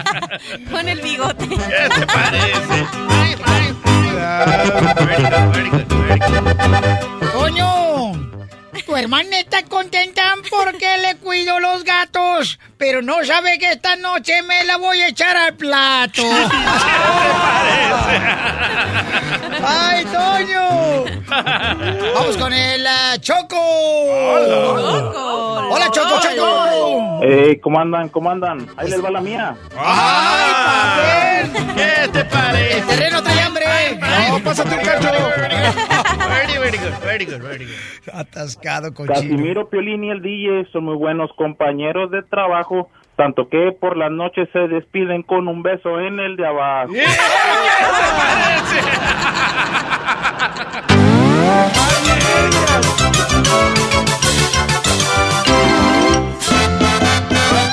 Con el bigote. ¿Qué te parece? Very tu hermana está contenta porque le cuido los gatos, pero no sabe que esta noche me la voy a echar al plato. ¡Ay, Toño! Vamos con el ah, Choco. Choco. Hola, Choco, Choco. Eh, ¿cómo andan? ¿Cómo andan? Ahí les va la mía. ¡Ay, papel! ¿Qué te El parece? terreno trae hambre. No, pásate un cacho. Very, good, very good, very good. Atascado con. Casimiro, Piolín y el DJ son muy buenos compañeros de trabajo, tanto que por las noches se despiden con un beso en el de abajo. ¿Qué te parece?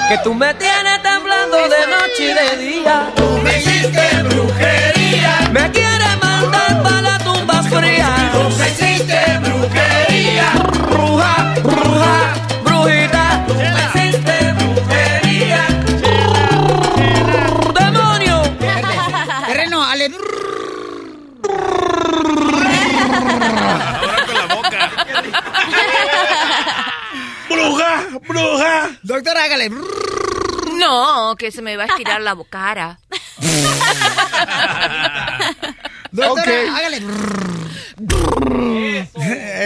Que tú me tienes temblando de noche y de día. ¡Bruja! Doctora, hágale. No, que se me va a estirar la cara. Doctora, hágale.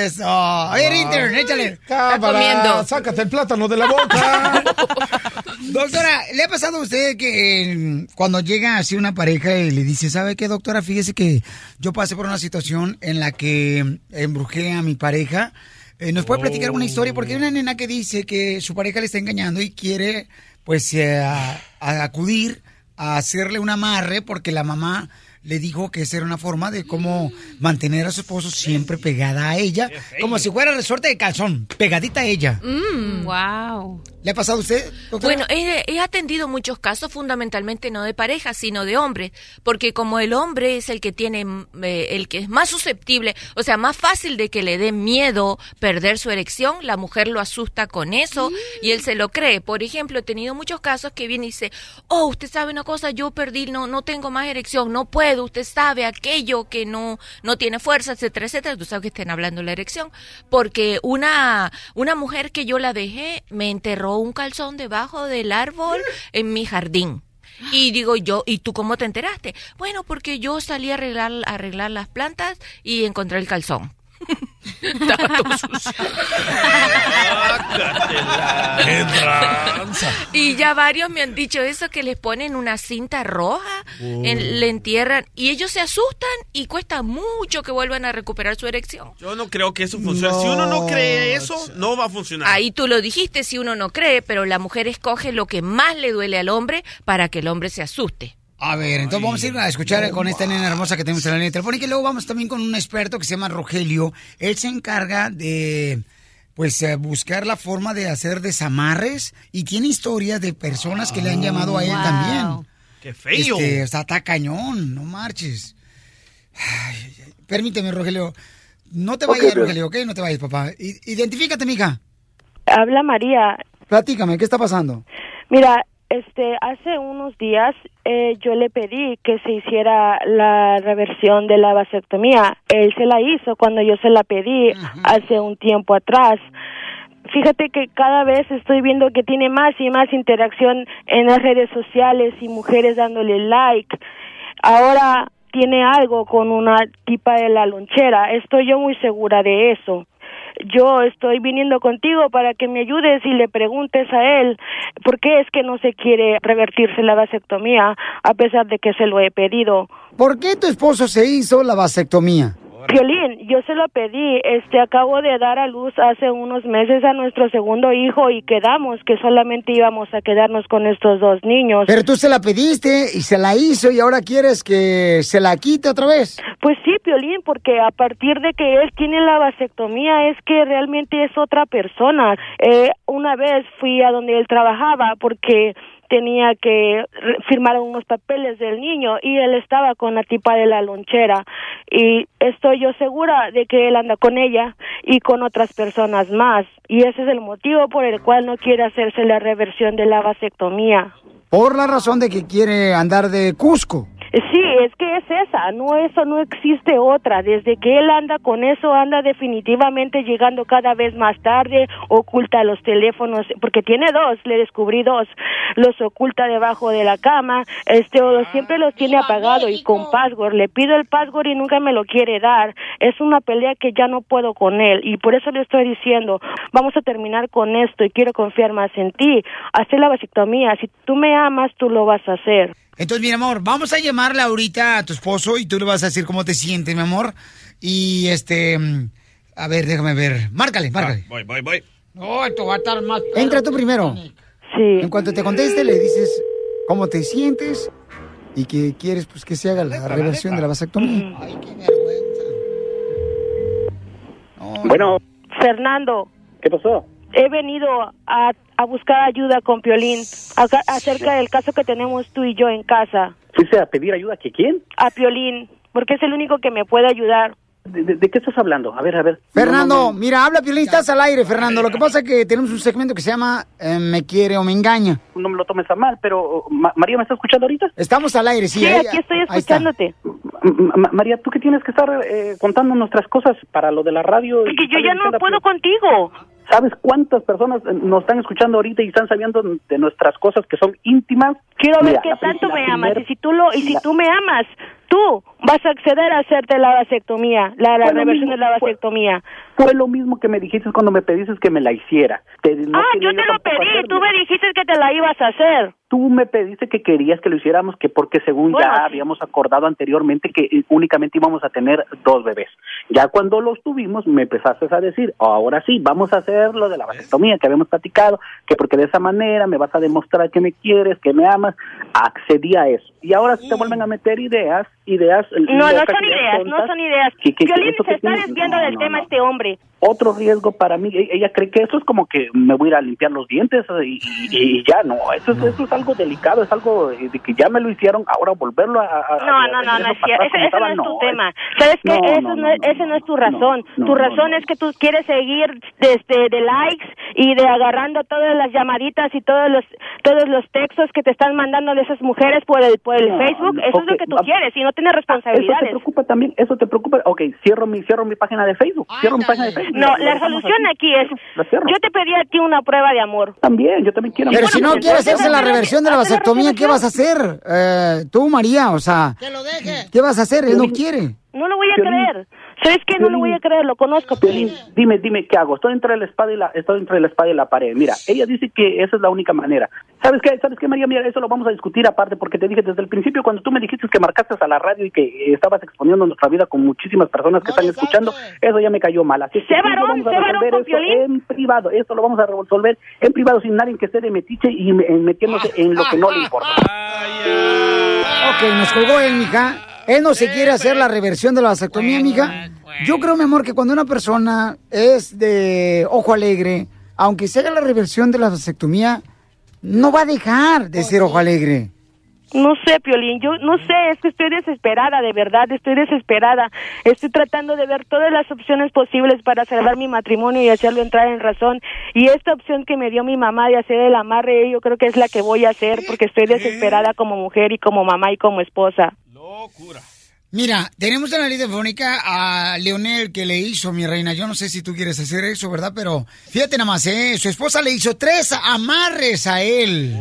Eso. Oye, intern, échale. Cámara, comiendo. sácate el plátano de la boca. Doctora, ¿le ha pasado a usted que eh, cuando llega así una pareja y le dice, ¿sabe qué, doctora? Fíjese que yo pasé por una situación en la que embrujé a mi pareja. Eh, ¿Nos puede platicar una historia? Porque hay una nena que dice que su pareja le está engañando y quiere, pues, eh, a- a acudir a hacerle un amarre porque la mamá le dijo que esa era una forma de cómo mantener a su esposo siempre pegada a ella, como si fuera resorte de calzón, pegadita a ella. Mm, wow. ¿Le ha pasado a usted? doctora? Bueno, he, he atendido muchos casos, fundamentalmente no de parejas, sino de hombres, porque como el hombre es el que tiene, mm, eh, el que es más susceptible, o sea, más fácil de que le dé miedo perder su erección, la mujer lo asusta con eso y él se lo cree. Por ejemplo, he tenido muchos casos que viene y dice, oh, usted sabe una cosa, yo perdí, no, no tengo más erección, no puedo, usted sabe aquello que no, no tiene fuerza, etcétera, etcétera. Tú sabes que estén hablando de la erección, porque una, una mujer que yo la dejé me enterró un calzón debajo del árbol en mi jardín. Y digo yo, ¿y tú cómo te enteraste? Bueno, porque yo salí a arreglar, a arreglar las plantas y encontré el calzón. Estaba todo sucio. ¡Qué tranza! Y ya varios me han dicho eso, que les ponen una cinta roja, Oh. en- le entierran y ellos se asustan y cuesta mucho que vuelvan a recuperar su erección. Yo no creo que eso funcione. Si uno no cree eso, no va a funcionar. Ahí tú lo dijiste, si uno no cree, pero la mujer escoge lo que más le duele al hombre para que el hombre se asuste. A ver, entonces vamos a ir a escuchar con esta nena hermosa que tenemos en la línea telefónica y luego vamos también con un experto que se llama Rogelio. Él se encarga de, pues, eh, buscar la forma de hacer desamarres y tiene historias de personas que le han llamado a él Wow. también. ¡Qué feo! Este, o sea, está cañón, no marches. Ay. Permíteme, Rogelio. No te vayas, Rogelio, ¿ok? No te vayas, papá. Identifícate, mija. Habla María. Platícame, ¿qué está pasando? Mira, este, hace unos días eh, yo le pedí que se hiciera la reversión de la vasectomía. Él se la hizo cuando yo se la pedí hace un tiempo atrás. Fíjate que cada vez estoy viendo que tiene más y más interacción en las redes sociales y mujeres dándole like. Ahora tiene algo con una tipa de la lonchera. Estoy yo muy segura de eso. Yo estoy viniendo contigo para que me ayudes y le preguntes a él por qué es que no se quiere revertirse la vasectomía a pesar de que se lo he pedido. ¿Por qué tu esposo se hizo la vasectomía? Violín, yo se lo pedí, este, acabo de dar a luz hace unos meses a nuestro segundo hijo y quedamos que solamente íbamos a quedarnos con estos dos niños. Pero tú se la pediste y se la hizo y ahora quieres que se la quite otra vez. Pues sí, Piolín, porque a partir de que él tiene la vasectomía es que realmente es otra persona. Eh, una vez fui a donde él trabajaba porque tenía que firmar unos papeles del niño y él estaba con la tipa de la lonchera y estoy yo segura de que él anda con ella y con otras personas más y ese es el motivo por el cual no quiere hacerse la reversión de la vasectomía. Por la razón de que quiere andar de Cusco. Sí, es que es esa, no eso no existe otra. Desde que él anda con eso anda definitivamente llegando cada vez más tarde, oculta los teléfonos porque tiene dos, le descubrí dos, los oculta debajo de la cama, este o siempre los tiene apagado y con password. Le pido el password y nunca me lo quiere dar. Es una pelea que ya no puedo con él y por eso le estoy diciendo, vamos a terminar con esto y quiero confiar más en ti. Hacer la vasectomía, si tú me amas, tú lo vas a hacer. Entonces, mi amor, vamos a llamarle ahorita a tu esposo y tú le vas a decir cómo te sientes, mi amor. Y este, mm, a ver, déjame ver. Márcale, márcale. Voy, voy, voy. No, esto va a estar más. Entra tú primero. Sí. En cuanto te conteste, le dices cómo te sientes y que quieres pues que se haga la reversión de la vasectomía. Bueno. Fernando. ¿Qué pasó? He venido a, a buscar ayuda con Piolín acá- acerca del caso que tenemos tú y yo en casa. ¿Fuiste a pedir ayuda que quién? A Piolín, porque es el único que me puede ayudar. ¿De, de- de qué estás hablando? A ver, a ver. Fernando, No, no, no. mira, habla Piolín, estás al aire, Fernando. Lo que pasa es que tenemos un segmento que se llama eh, Me quiere o me engaña. No me lo tomes a mal, pero Ma- María, ¿me está escuchando ahorita? Estamos al aire, sí. Sí, ahí- aquí estoy escuchándote. Ma- María, tú que tienes que estar eh, contando nuestras cosas para lo de la radio. Porque yo ya no puedo contigo. ¿Sabes cuántas personas nos están escuchando ahorita y están sabiendo de nuestras cosas que son íntimas? Quiero ver qué tanto me amas. Y si tú lo, y si tú me amas, tú vas a acceder a hacerte la vasectomía, la, reversión mismo, de la vasectomía. Fue lo mismo que me dijiste cuando me pediste que me la hiciera. Te- no ah, yo te lo pedí. Tú me dijiste que te la ibas a hacer. Tú me pediste que querías que lo hiciéramos, que porque según Bueno, ya sí. habíamos acordado anteriormente que eh, únicamente íbamos a tener dos bebés. Ya cuando los tuvimos, me empezaste a decir, ahora sí, vamos a hacer lo de la vasectomía que habíamos platicado, que porque de esa manera me vas a demostrar que me quieres, que me amas. Accedí a eso. Y ahora se te vuelven a meter ideas, ideas. No, no locas, son ideas, no tontas, son ideas. que- que- que Piolín eso se que está tienes- desviando no, del no, tema no. este hombre. otro riesgo para mí. E- Ella cree que eso es como que me voy a ir a limpiar los dientes eh, y, y- y ya no. Eso, es, eso es algo delicado, es algo eh, de que ya me lo hicieron, ahora volverlo a. a- a- No, a- no, no, no es cierto. Ese, no es tu no, tema. ¿Sabes qué? no, Eso no, no, no, es- ese no es tu razón. no, tu no, razón es que tú quieres seguir desde de likes y de agarrando todas las llamaditas y todos los todos los textos que te están mandando de esas mujeres por el por el No, Facebook. no, Eso es lo que tú quieres y no tienes Eso te responsabilidades. preocupa también, eso te preocupa. Ok, cierro mi, cierro mi página de Facebook. Cierro mi página de Facebook. No, la solución aquí es, yo te pedí a ti una prueba de amor. También, yo también quiero. Pero si no pues, quiere hacerse la hazle reversión de la hazle la vasectomía, ¿qué vas a hacer? Eh, tú, María, o sea, ¿qué vas a hacer? Él no quiere. No lo voy a creer. ¿Sabes qué? No lo voy a creer, lo conozco. Piolín, dime, dime qué hago. Estoy entre la espada y la, estoy entre la espada y la pared. Mira, ella dice que esa es la única manera. ¿Sabes qué? ¿Sabes qué, María? Mira, eso lo vamos a discutir aparte porque te dije desde el principio cuando tú me dijiste que marcaste a la radio y que estabas exponiendo nuestra vida con muchísimas personas que están escuchando, eso ya me cayó mal. Así que varón, vamos a varón resolver con eso Piolín. en privado. Eso lo vamos a resolver en privado sin nadie que esté de metiche y me- metiéndose en lo que no le importa. Ok, nos colgó él, mija. Él no se quiere hacer la reversión de la vasectomía, mija. Yo creo, mi amor, que cuando una persona es de ojo alegre, aunque se haga la reversión de la vasectomía, no va a dejar de ser ojo alegre. No sé, Piolín, yo no sé, es que estoy desesperada, de verdad, estoy desesperada. Estoy tratando de ver todas las opciones posibles para salvar mi matrimonio y hacerlo entrar en razón. Y esta opción que me dio mi mamá de hacer el amarre, yo creo que es la que voy a hacer porque estoy desesperada como mujer y como mamá y como esposa. Mira, tenemos en la línea telefónica a Leonel que le hizo, mi reina. Yo no sé si tú quieres hacer eso, ¿verdad? Pero fíjate nada más, ¿eh? Su esposa le hizo tres amarres a él.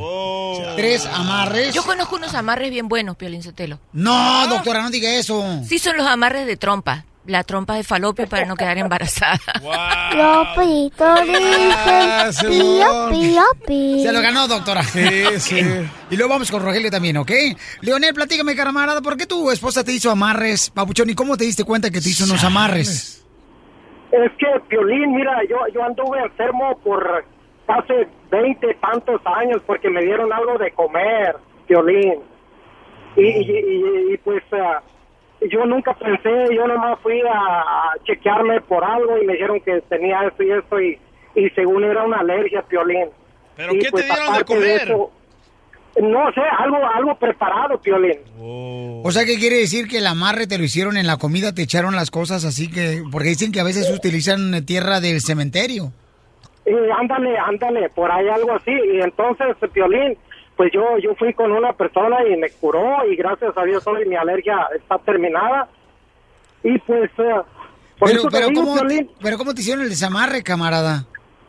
Tres amarres. Yo conozco unos amarres bien buenos, Piolín Sotelo. No, doctora, no diga eso. Sí, son los amarres de trompa. La trompa de falopio para no quedar embarazada. Lopito dicen, pío, pío, pío. Se lo ganó, doctora. Sí, sí. Y luego vamos con Rogelio también, ¿ok? Leonel, platícame, camarada, ¿por qué tu esposa te hizo amarres, papuchón? ¿Y cómo te diste cuenta que te hizo unos amarres? Es que, Piolín, mira, yo, yo anduve enfermo por hace veinte tantos años porque me dieron algo de comer, Piolín. Y, y, y- y, pues ah, yo nunca pensé, yo nomás fui a, a chequearme por algo y me dijeron que tenía esto y esto y, y según era una alergia, Piolín. ¿Pero Y, qué te pues, dieron de comer? eso, no sé, algo, algo preparado, Piolín. O sea, ¿qué quiere decir que el amarre te lo hicieron en la comida, te echaron las cosas así que... Porque dicen que a veces utilizan eh, tierra del cementerio. Y ándale, ándale, por ahí algo así. Y entonces, Piolín, pues yo, yo fui con una persona y me curó y gracias a Dios hoy mi alergia está terminada. Y pues, por Pero, eso pero, digo, ¿cómo, Piolín, pero ¿cómo te hicieron el desamarre, camarada?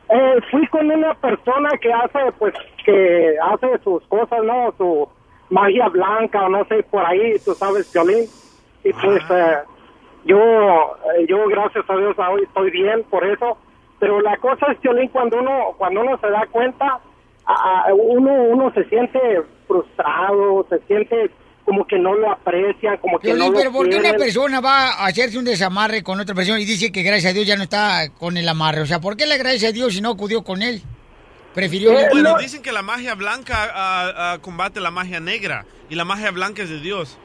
eh, fui con una persona que hace, pues, que hace sus cosas, ¿no? Su magia blanca, o no sé, por ahí, tú sabes, Piolín. Y pues, eh, yo, eh, yo gracias a Dios hoy estoy bien por eso. Pero la cosa es, Piolín, cuando uno, cuando uno se da cuenta, uno, uno se siente frustrado, se siente como que no lo aprecian, como que no lo pero ¿por qué una persona va a hacerse un desamarre con otra persona y dice que gracias a Dios ya no está con el amarre? O sea, ¿por qué le agradece a Dios si no acudió con él? Prefirió... Bueno, dicen que la magia blanca ah, ah, combate la magia negra y la magia blanca es de Dios.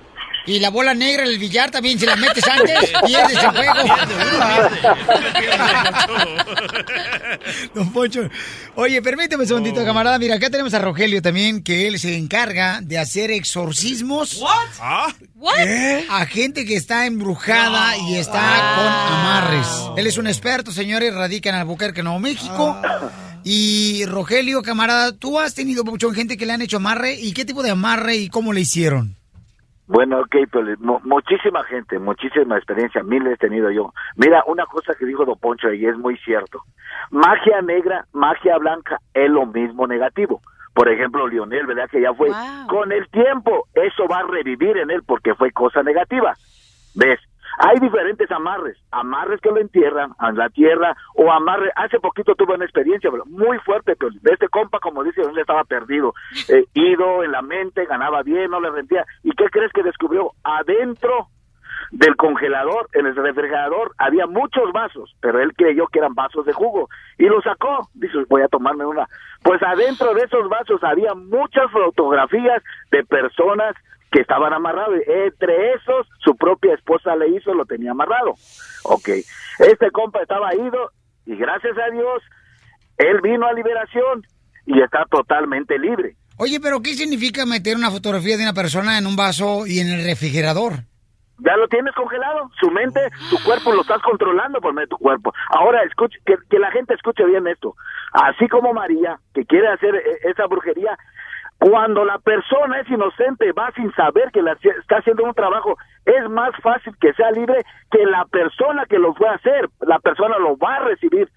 Y la bola negra, el billar también, si la metes antes, pierdes el juego. Don Poncho. Oye, permíteme un segundito, camarada. Mira, acá tenemos a Rogelio también, que él se encarga de hacer exorcismos. ¿Ah? ¿Qué? A gente que está embrujada y está con amarres. Él es un experto, señores, radica en Albuquerque, Nuevo México. Y Rogelio, camarada, tú has tenido mucha gente que le han hecho amarre. ¿Y qué tipo de amarre y cómo le hicieron? Bueno, ok, pero mu- muchísima gente, muchísima experiencia, miles he tenido yo. Mira, una cosa que dijo Don Poncho y es muy cierto. Magia negra, magia blanca es lo mismo negativo. Por ejemplo, Lionel, ¿verdad? Que ya fue. Con el tiempo, eso va a revivir en él porque fue cosa negativa. ¿Ves? Hay diferentes amarres, amarres que lo entierran en la tierra o amarres, hace poquito tuve una experiencia muy fuerte, pero de este compa, como dice, él estaba perdido, eh, ido en la mente, ganaba bien, no le rendía. ¿Y qué crees que descubrió? Adentro del congelador, en el refrigerador, había muchos vasos, pero él creyó que eran vasos de jugo y lo sacó. Dice, voy a tomarme una. Pues adentro de esos vasos había muchas fotografías de personas que estaban amarrados. Entre esos, su propia esposa le hizo, lo tenía amarrado. Ok. Este compa estaba ido y gracias a Dios, él vino a liberación y está totalmente libre. Oye, pero ¿qué significa meter una fotografía de una persona en un vaso y en el refrigerador? ya lo tienes congelado, su mente, tu cuerpo lo estás controlando por medio de tu cuerpo. Ahora, escuche, que, que la gente escuche bien esto. Así como María, que quiere hacer eh, esa brujería, cuando la persona es inocente, va sin saber que la, está haciendo un trabajo, es más fácil que sea libre que la persona que lo fue a hacer. La persona lo va a recibir.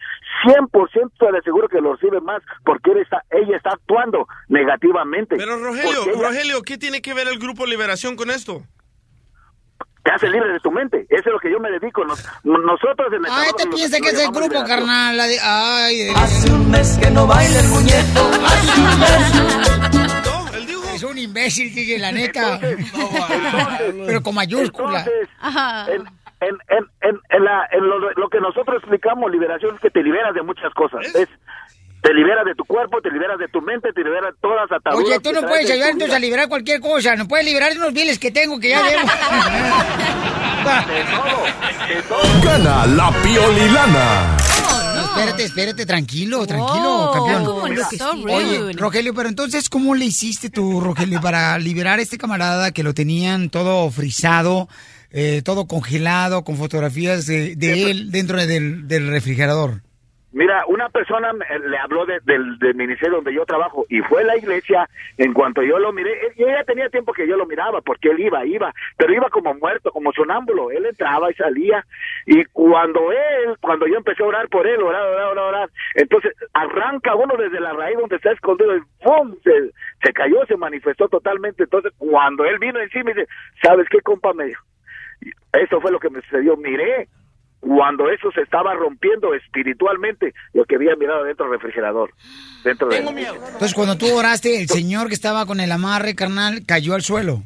100% te aseguro que lo recibe más porque él está, ella está actuando negativamente. Pero Rogelio, ella- Rogelio, ¿qué tiene que ver el Grupo Liberación con esto? Te hace libre de tu mente. Eso es lo que yo me dedico. Nos- nosotros en el Ay, trabajo te lo- piensa que es el grupo, carnal. La de... Ay, Hace un mes que no baila el muñeco. Hace un mes. Es un imbécil, DJ, la neta. Pero con mayúscula. Entonces, en, en, en, en, en la, en lo, lo que nosotros explicamos, liberación, es que te liberas de muchas cosas. Es, te liberas de tu cuerpo, te liberas de tu mente, te liberas de todas las ataduras. Oye, tú no puedes ayudar entonces a liberar cualquier cosa. No puedes liberar de unos bienes que tengo que ya debo. Gana la piolilana. No, espérate, espérate, tranquilo, tranquilo, campeón. como lo. Oye. Rogelio, pero entonces, ¿cómo le hiciste tú, Rogelio, para liberar a este camarada que lo tenían todo frisado, eh, todo congelado, con fotografías de, de él dentro del, del refrigerador? Mira, una persona me- le habló de- del, ministerio donde yo trabajo y fue a la iglesia. En cuanto yo lo miré, yo ya tenía tiempo que yo lo miraba porque él iba, iba, pero iba como muerto, como sonámbulo. Él entraba y salía. Y cuando él, cuando yo empecé a orar por él, orar, orar, orar, orar, entonces arranca uno desde la raíz donde está escondido y ¡pum! Se, se cayó, se manifestó totalmente. Entonces, cuando él vino encima y dice, ¿sabes qué, compa? Me dijo, eso fue lo que me sucedió. Miré cuando eso se estaba rompiendo espiritualmente, lo que había mirado dentro del refrigerador. Dentro de Entonces, cuando tú oraste, el señor que estaba con el amarre, carnal, cayó al suelo.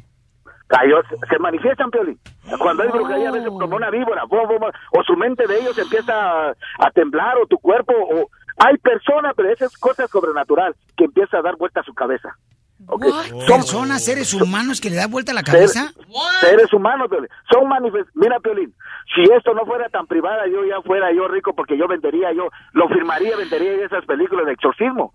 Cayó, se- manifiestan, Piolín. Cuando hay brujería, a veces como una víbora, o su mente de ellos empieza a, a temblar, o tu cuerpo, o hay personas, pero esa es cosa sobrenatural, que empieza a dar vuelta a su cabeza. ¿Ok? Son ¿Personas, seres humanos que le da vuelta la Ser- cabeza? seres humanos, Piolín. Son manifest... Mira, Piolín, si esto no fuera tan privada, yo ya fuera yo rico porque yo vendería, yo lo firmaría, vendería esas películas de exorcismo.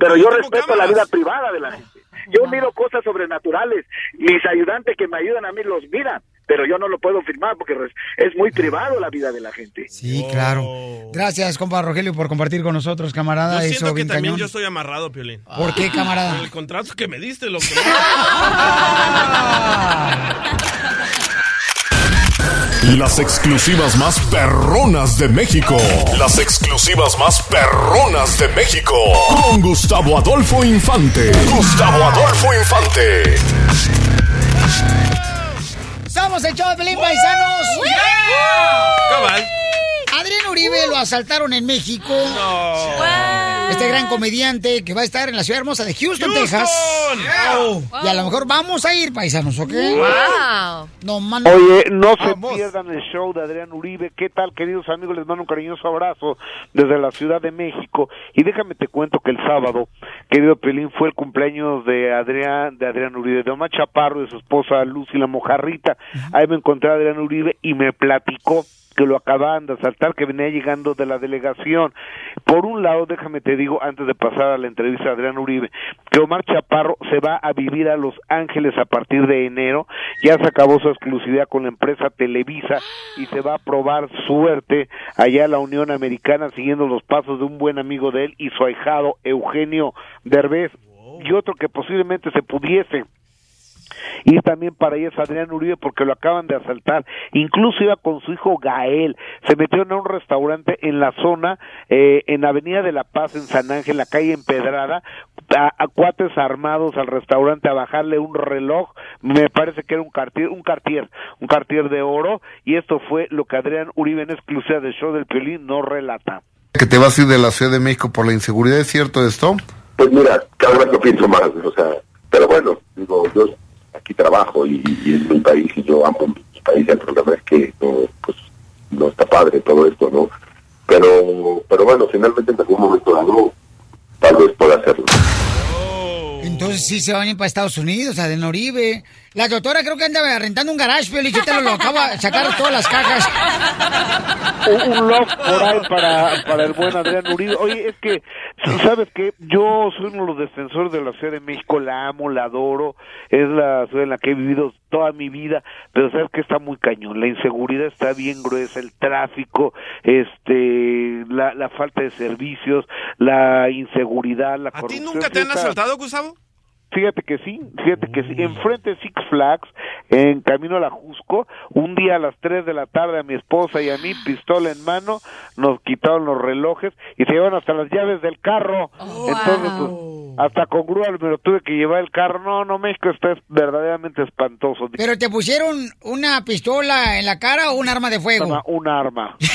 Pero yo respeto la vida privada de la gente. Yo miro cosas sobrenaturales. Mis ayudantes que me ayudan a mí los miran, pero yo no lo puedo firmar porque es muy privado la vida de la gente. Sí, claro. Gracias, compa Rogelio, por compartir con nosotros, camarada. Yo Eso siento que bien también cañón. yo estoy amarrado, Piolín. ¿Por qué, camarada? Por el contrato que me diste, loco. Las exclusivas más perronas de México. Las exclusivas más perronas de México. Con Gustavo Adolfo Infante. Gustavo Adolfo Infante. ¡Somos el show de Pelín Paisanos! Cabal. Adrián Uribe lo asaltaron en México. Este gran comediante que va a estar en la ciudad hermosa de Houston, Texas. Oh, Y a lo mejor vamos a ir, paisanos, ¿ok? Wow. No, mano. Oye, no se pierdan el show de Adrián Uribe. ¿Qué tal, queridos amigos? Les mando un cariñoso abrazo desde la Ciudad de México. Y déjame te cuento que el sábado, querido Pelín, fue el cumpleaños de Adrián, de Adrián Uribe, de Omar Chaparro y de su esposa Lucy la Mojarrita. Ahí me encontré a Adrián Uribe y me platicó que lo acababan de asaltar, que venía llegando de la delegación. Por un lado, déjame te digo, antes de pasar a la entrevista a Adrián Uribe, que Omar Chaparro se va a vivir a Los Ángeles a partir de enero, ya se acabó su exclusividad con la empresa Televisa y se va a probar suerte allá en la Unión Americana siguiendo los pasos de un buen amigo de él y su ahijado Eugenio Derbez y otro que posiblemente se pudiese y también para ella es Adrián Uribe porque lo acaban de asaltar. Incluso iba con su hijo Gael. Se metieron a un restaurante en la zona, eh, en Avenida de la Paz, en San Ángel, la calle Empedrada, a, a cuates armados al restaurante a bajarle un reloj. Me parece que era un cartier, un cartier, un cartier de oro. Y esto fue lo que Adrián Uribe en exclusiva del show del Piolín no relata. Que te vas a ir de la Ciudad de México por la inseguridad, ¿es cierto esto? Pues mira, cada vez lo pienso más, o sea, pero bueno, digo, yo aquí trabajo y, y es mi país y yo amo mi país, el problema es que no, pues, no está padre todo esto, ¿no? Pero, pero bueno, finalmente en algún momento dado, tal vez pueda hacerlo. Entonces sí se van a ir para Estados Unidos, a de Uribe. La doctora creo que anda rentando un garage, pero yo te lo, lo acaba de sacar todas las cajas. un, un love por ahí para, para el buen Adrián Uribe. Oye, es que, ¿sabes qué? Yo soy uno de los defensores de la Ciudad de México, la amo, la adoro, es la ciudad en la que he vivido toda mi vida, pero ¿sabes que Está muy cañón, la inseguridad está bien gruesa, el tráfico, este, la, la falta de servicios, la inseguridad, la ¿A ti corrupción. nunca te han asaltado, Gustavo? Fíjate que sí, fíjate que sí. Enfrente de Six Flags, en camino a la Jusco, un día a las 3 de la tarde a mi esposa y a mí, pistola en mano, nos quitaron los relojes y se llevaron hasta las llaves del carro. Entonces, pues, hasta con grúa me lo tuve que llevar el carro. No, no, México está es- verdaderamente espantoso. ¿Pero te pusieron una pistola en la cara o un arma de fuego? Arma. Un arma.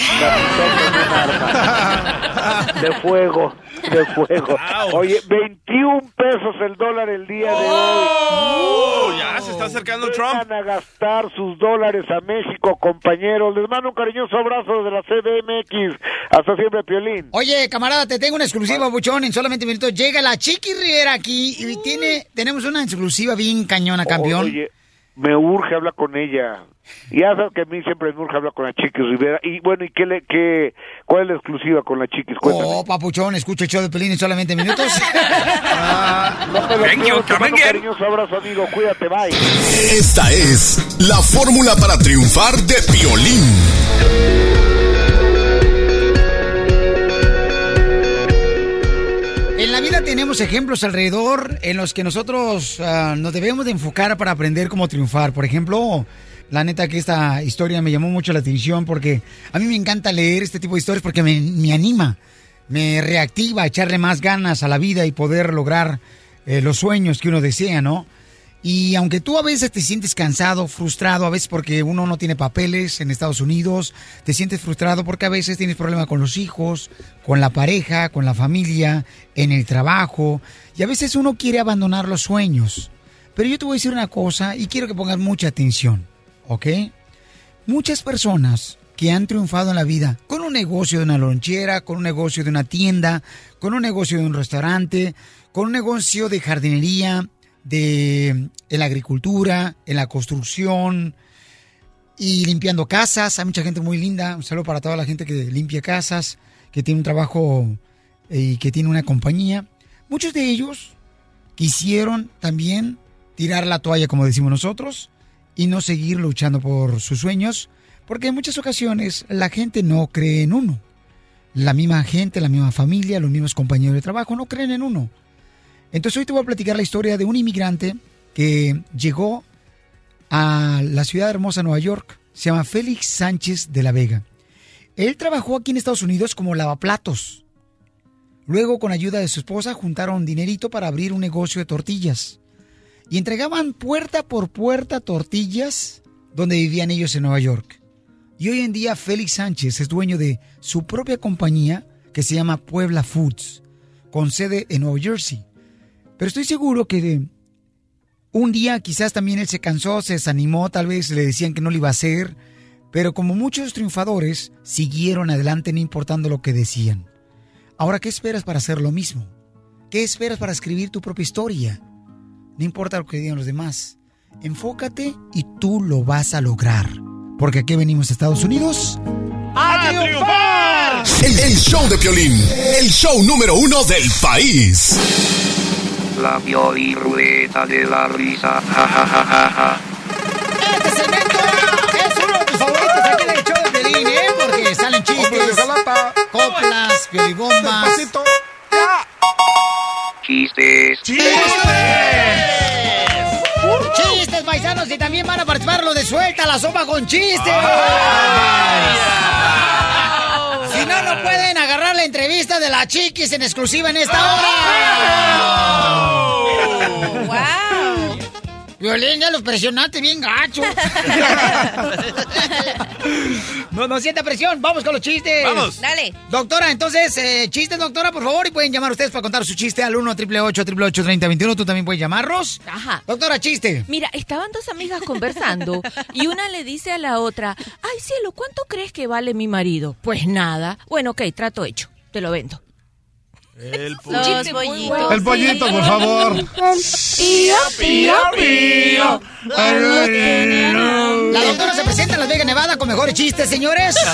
De fuego, de fuego. Oye, 21 pesos el dólar el día de hoy. Oh, ya se está acercando Trump. Van a gastar sus dólares a México, compañeros. Les mando un cariñoso abrazo de la CDMX. Hasta siempre, Piolín. Oye, camarada, te tengo una exclusiva, buchón. En solamente minutos llega la Chiqui Rivera aquí y tiene, tenemos una exclusiva bien cañona, campeón. Oye, me urge hablar con ella. Ya sabes que a mí siempre me urge hablar con la Chiquis Rivera. Y bueno, ¿y qué le, qué, cuál es la exclusiva con la Chiquis? Cuéntame. Oh, papuchón, escucha el show de Pelín en solamente minutos. No te mando cariñoso abrazo, amigo. Cuídate, bye. Esta es la fórmula para triunfar de Piolín. En la vida tenemos ejemplos alrededor en los que nosotros ah, nos debemos de enfocar para aprender cómo triunfar. Por ejemplo, la neta que esta historia me llamó mucho la atención porque a mí me encanta leer este tipo de historias porque me, me anima, me reactiva a echarle más ganas a la vida y poder lograr eh, los sueños que uno desea, ¿no? Y aunque tú a veces te sientes cansado, frustrado, a veces porque uno no tiene papeles en Estados Unidos, te sientes frustrado porque a veces tienes problemas con los hijos, con la pareja, con la familia, en el trabajo, y a veces uno quiere abandonar los sueños. Pero yo te voy a decir una cosa y quiero que pongas mucha atención, ¿ok? Muchas personas que han triunfado en la vida con un negocio de una lonchera, con un negocio de una tienda, con un negocio de un restaurante, con un negocio de jardinería, de la agricultura, en la construcción y limpiando casas. Hay mucha gente muy linda. Un saludo para toda la gente que limpia casas, que tiene un trabajo eh, y que tiene una compañía. Muchos de ellos quisieron también tirar la toalla, como decimos nosotros, y no seguir luchando por sus sueños, porque en muchas ocasiones la gente no cree en uno. La misma gente, la misma familia, los mismos compañeros de trabajo no creen en uno. Entonces hoy te voy a platicar la historia de un inmigrante que llegó a la ciudad hermosa Nueva York. Se llama Félix Sánchez de la Vega. Él trabajó aquí en Estados Unidos como lavaplatos. Luego, con ayuda de su esposa, juntaron dinerito para abrir un negocio de tortillas. Y entregaban puerta por puerta tortillas donde vivían ellos en Nueva York. Y hoy en día Félix Sánchez es dueño de su propia compañía que se llama Puebla Foods con sede en Nueva Jersey. Pero estoy seguro que un día quizás también él se cansó, se desanimó, tal vez le decían que no lo iba a hacer, pero como muchos triunfadores, siguieron adelante no importando lo que decían. Ahora, ¿qué esperas para hacer lo mismo? ¿Qué esperas para escribir tu propia historia? No importa lo que digan los demás. Enfócate y tú lo vas a lograr. Porque aquí venimos a Estados Unidos. ¡A triunfar! El, el show de Piolín, el show número uno del país. La Pioli Ruleta de la Risa. Ja, ja, ja, ja, ja. Este segmento es uno de tus favoritos aquí en el show de Piolín, ¿eh? Porque salen chistes, coplas, piolibombas. Chistes. ¡Chistes, paisanos! Y también van a participar los de Suelta la Sopa con Chistes. Si no, no pueden agarrar la entrevista de la Chiquis en exclusiva en esta hora. ¡Wow! Violín, ya los presionaste bien gacho. no, no sienta presión. Vamos con los chistes. Vamos. Dale. Doctora, entonces, eh, chistes, doctora, por favor. Y pueden llamar ustedes para contar su chiste al 1 888 3021 Tú también puedes llamarnos. Ajá. Doctora, chiste. Mira, estaban dos amigas conversando y una le dice a la otra, ay cielo, ¿cuánto crees que vale mi marido? Pues nada. Bueno, ok, trato hecho. Te lo vendo. El pollito. pollitos. El pollito, por favor. Pío, pío, pío. La doctora se presenta en Las Vegas, Nevada con mejores chistes, señores.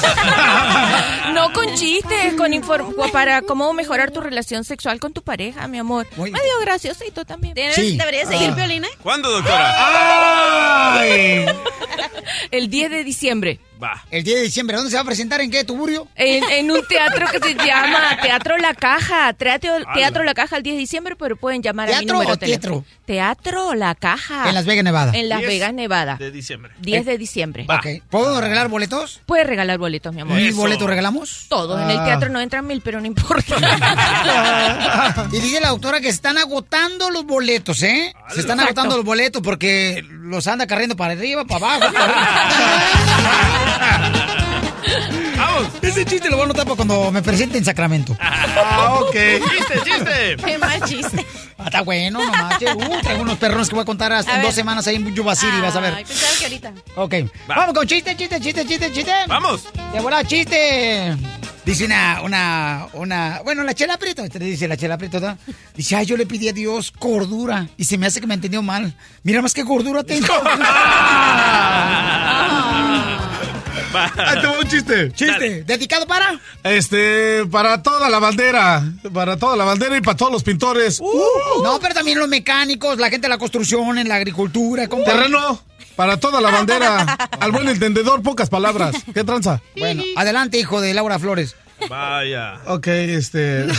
No con chistes, con inform para cómo mejorar tu relación sexual con tu pareja, mi amor. Medio graciosito también. Sí. ¿Debería seguir Ah. Piolín, eh? ¿Cuándo, doctora? El 10 de diciembre. Va. El 10 de diciembre, ¿dónde se va a presentar? ¿En qué, Tuburio? En, en un teatro que se llama Teatro La Caja. Teatro, teatro La Caja el 10 de diciembre, pero pueden llamar a mi ¿Teatro número o. Teatro La Caja. En Las Vegas, Nevada. En Las 10 Vegas, Nevada. De diciembre. 10 de diciembre. Ok. ¿Puedo regalar boletos? Puedes regalar boletos, mi amor. ¿Mil boletos regalamos? Todos. En el Ah. teatro no entran mil, pero no importa. Y dice la doctora que se están agotando los boletos, ¿eh? Se están Exacto. agotando los boletos porque los anda carriendo para arriba, para abajo. ¡Vamos! Ese chiste lo voy a anotar para cuando me presente en Sacramento. Ah, ok. ¡Chiste, chiste! Qué mal chiste. Ah, está bueno, no manches. Uh, traigo unos perrones que voy a contar hasta A en ver. dos semanas ahí en Yuba City, vas a ver. Ay, pensaba que ahorita. Ok. Vamos con chiste, chiste, chiste, chiste, chiste. ¡Vamos! De volada, chiste. Dice una, una, una, bueno, la chela prieto, este dice la chela prieto, ¿no? Dice, ay, yo le pedí a Dios cordura y se me hace que me entendió mal. Mira más qué gordura tengo. Ahí te va un chiste. Chiste, ¿dedicado para? Este, para toda la bandera. Para toda la bandera y para todos los pintores. No, pero también los mecánicos, la gente de la construcción, en la agricultura. compa. Terreno. Para toda la bandera. Al buen entendedor, pocas palabras. ¿Qué tranza? Bueno, adelante, hijo de Laura Flores. Vaya. Ok, este.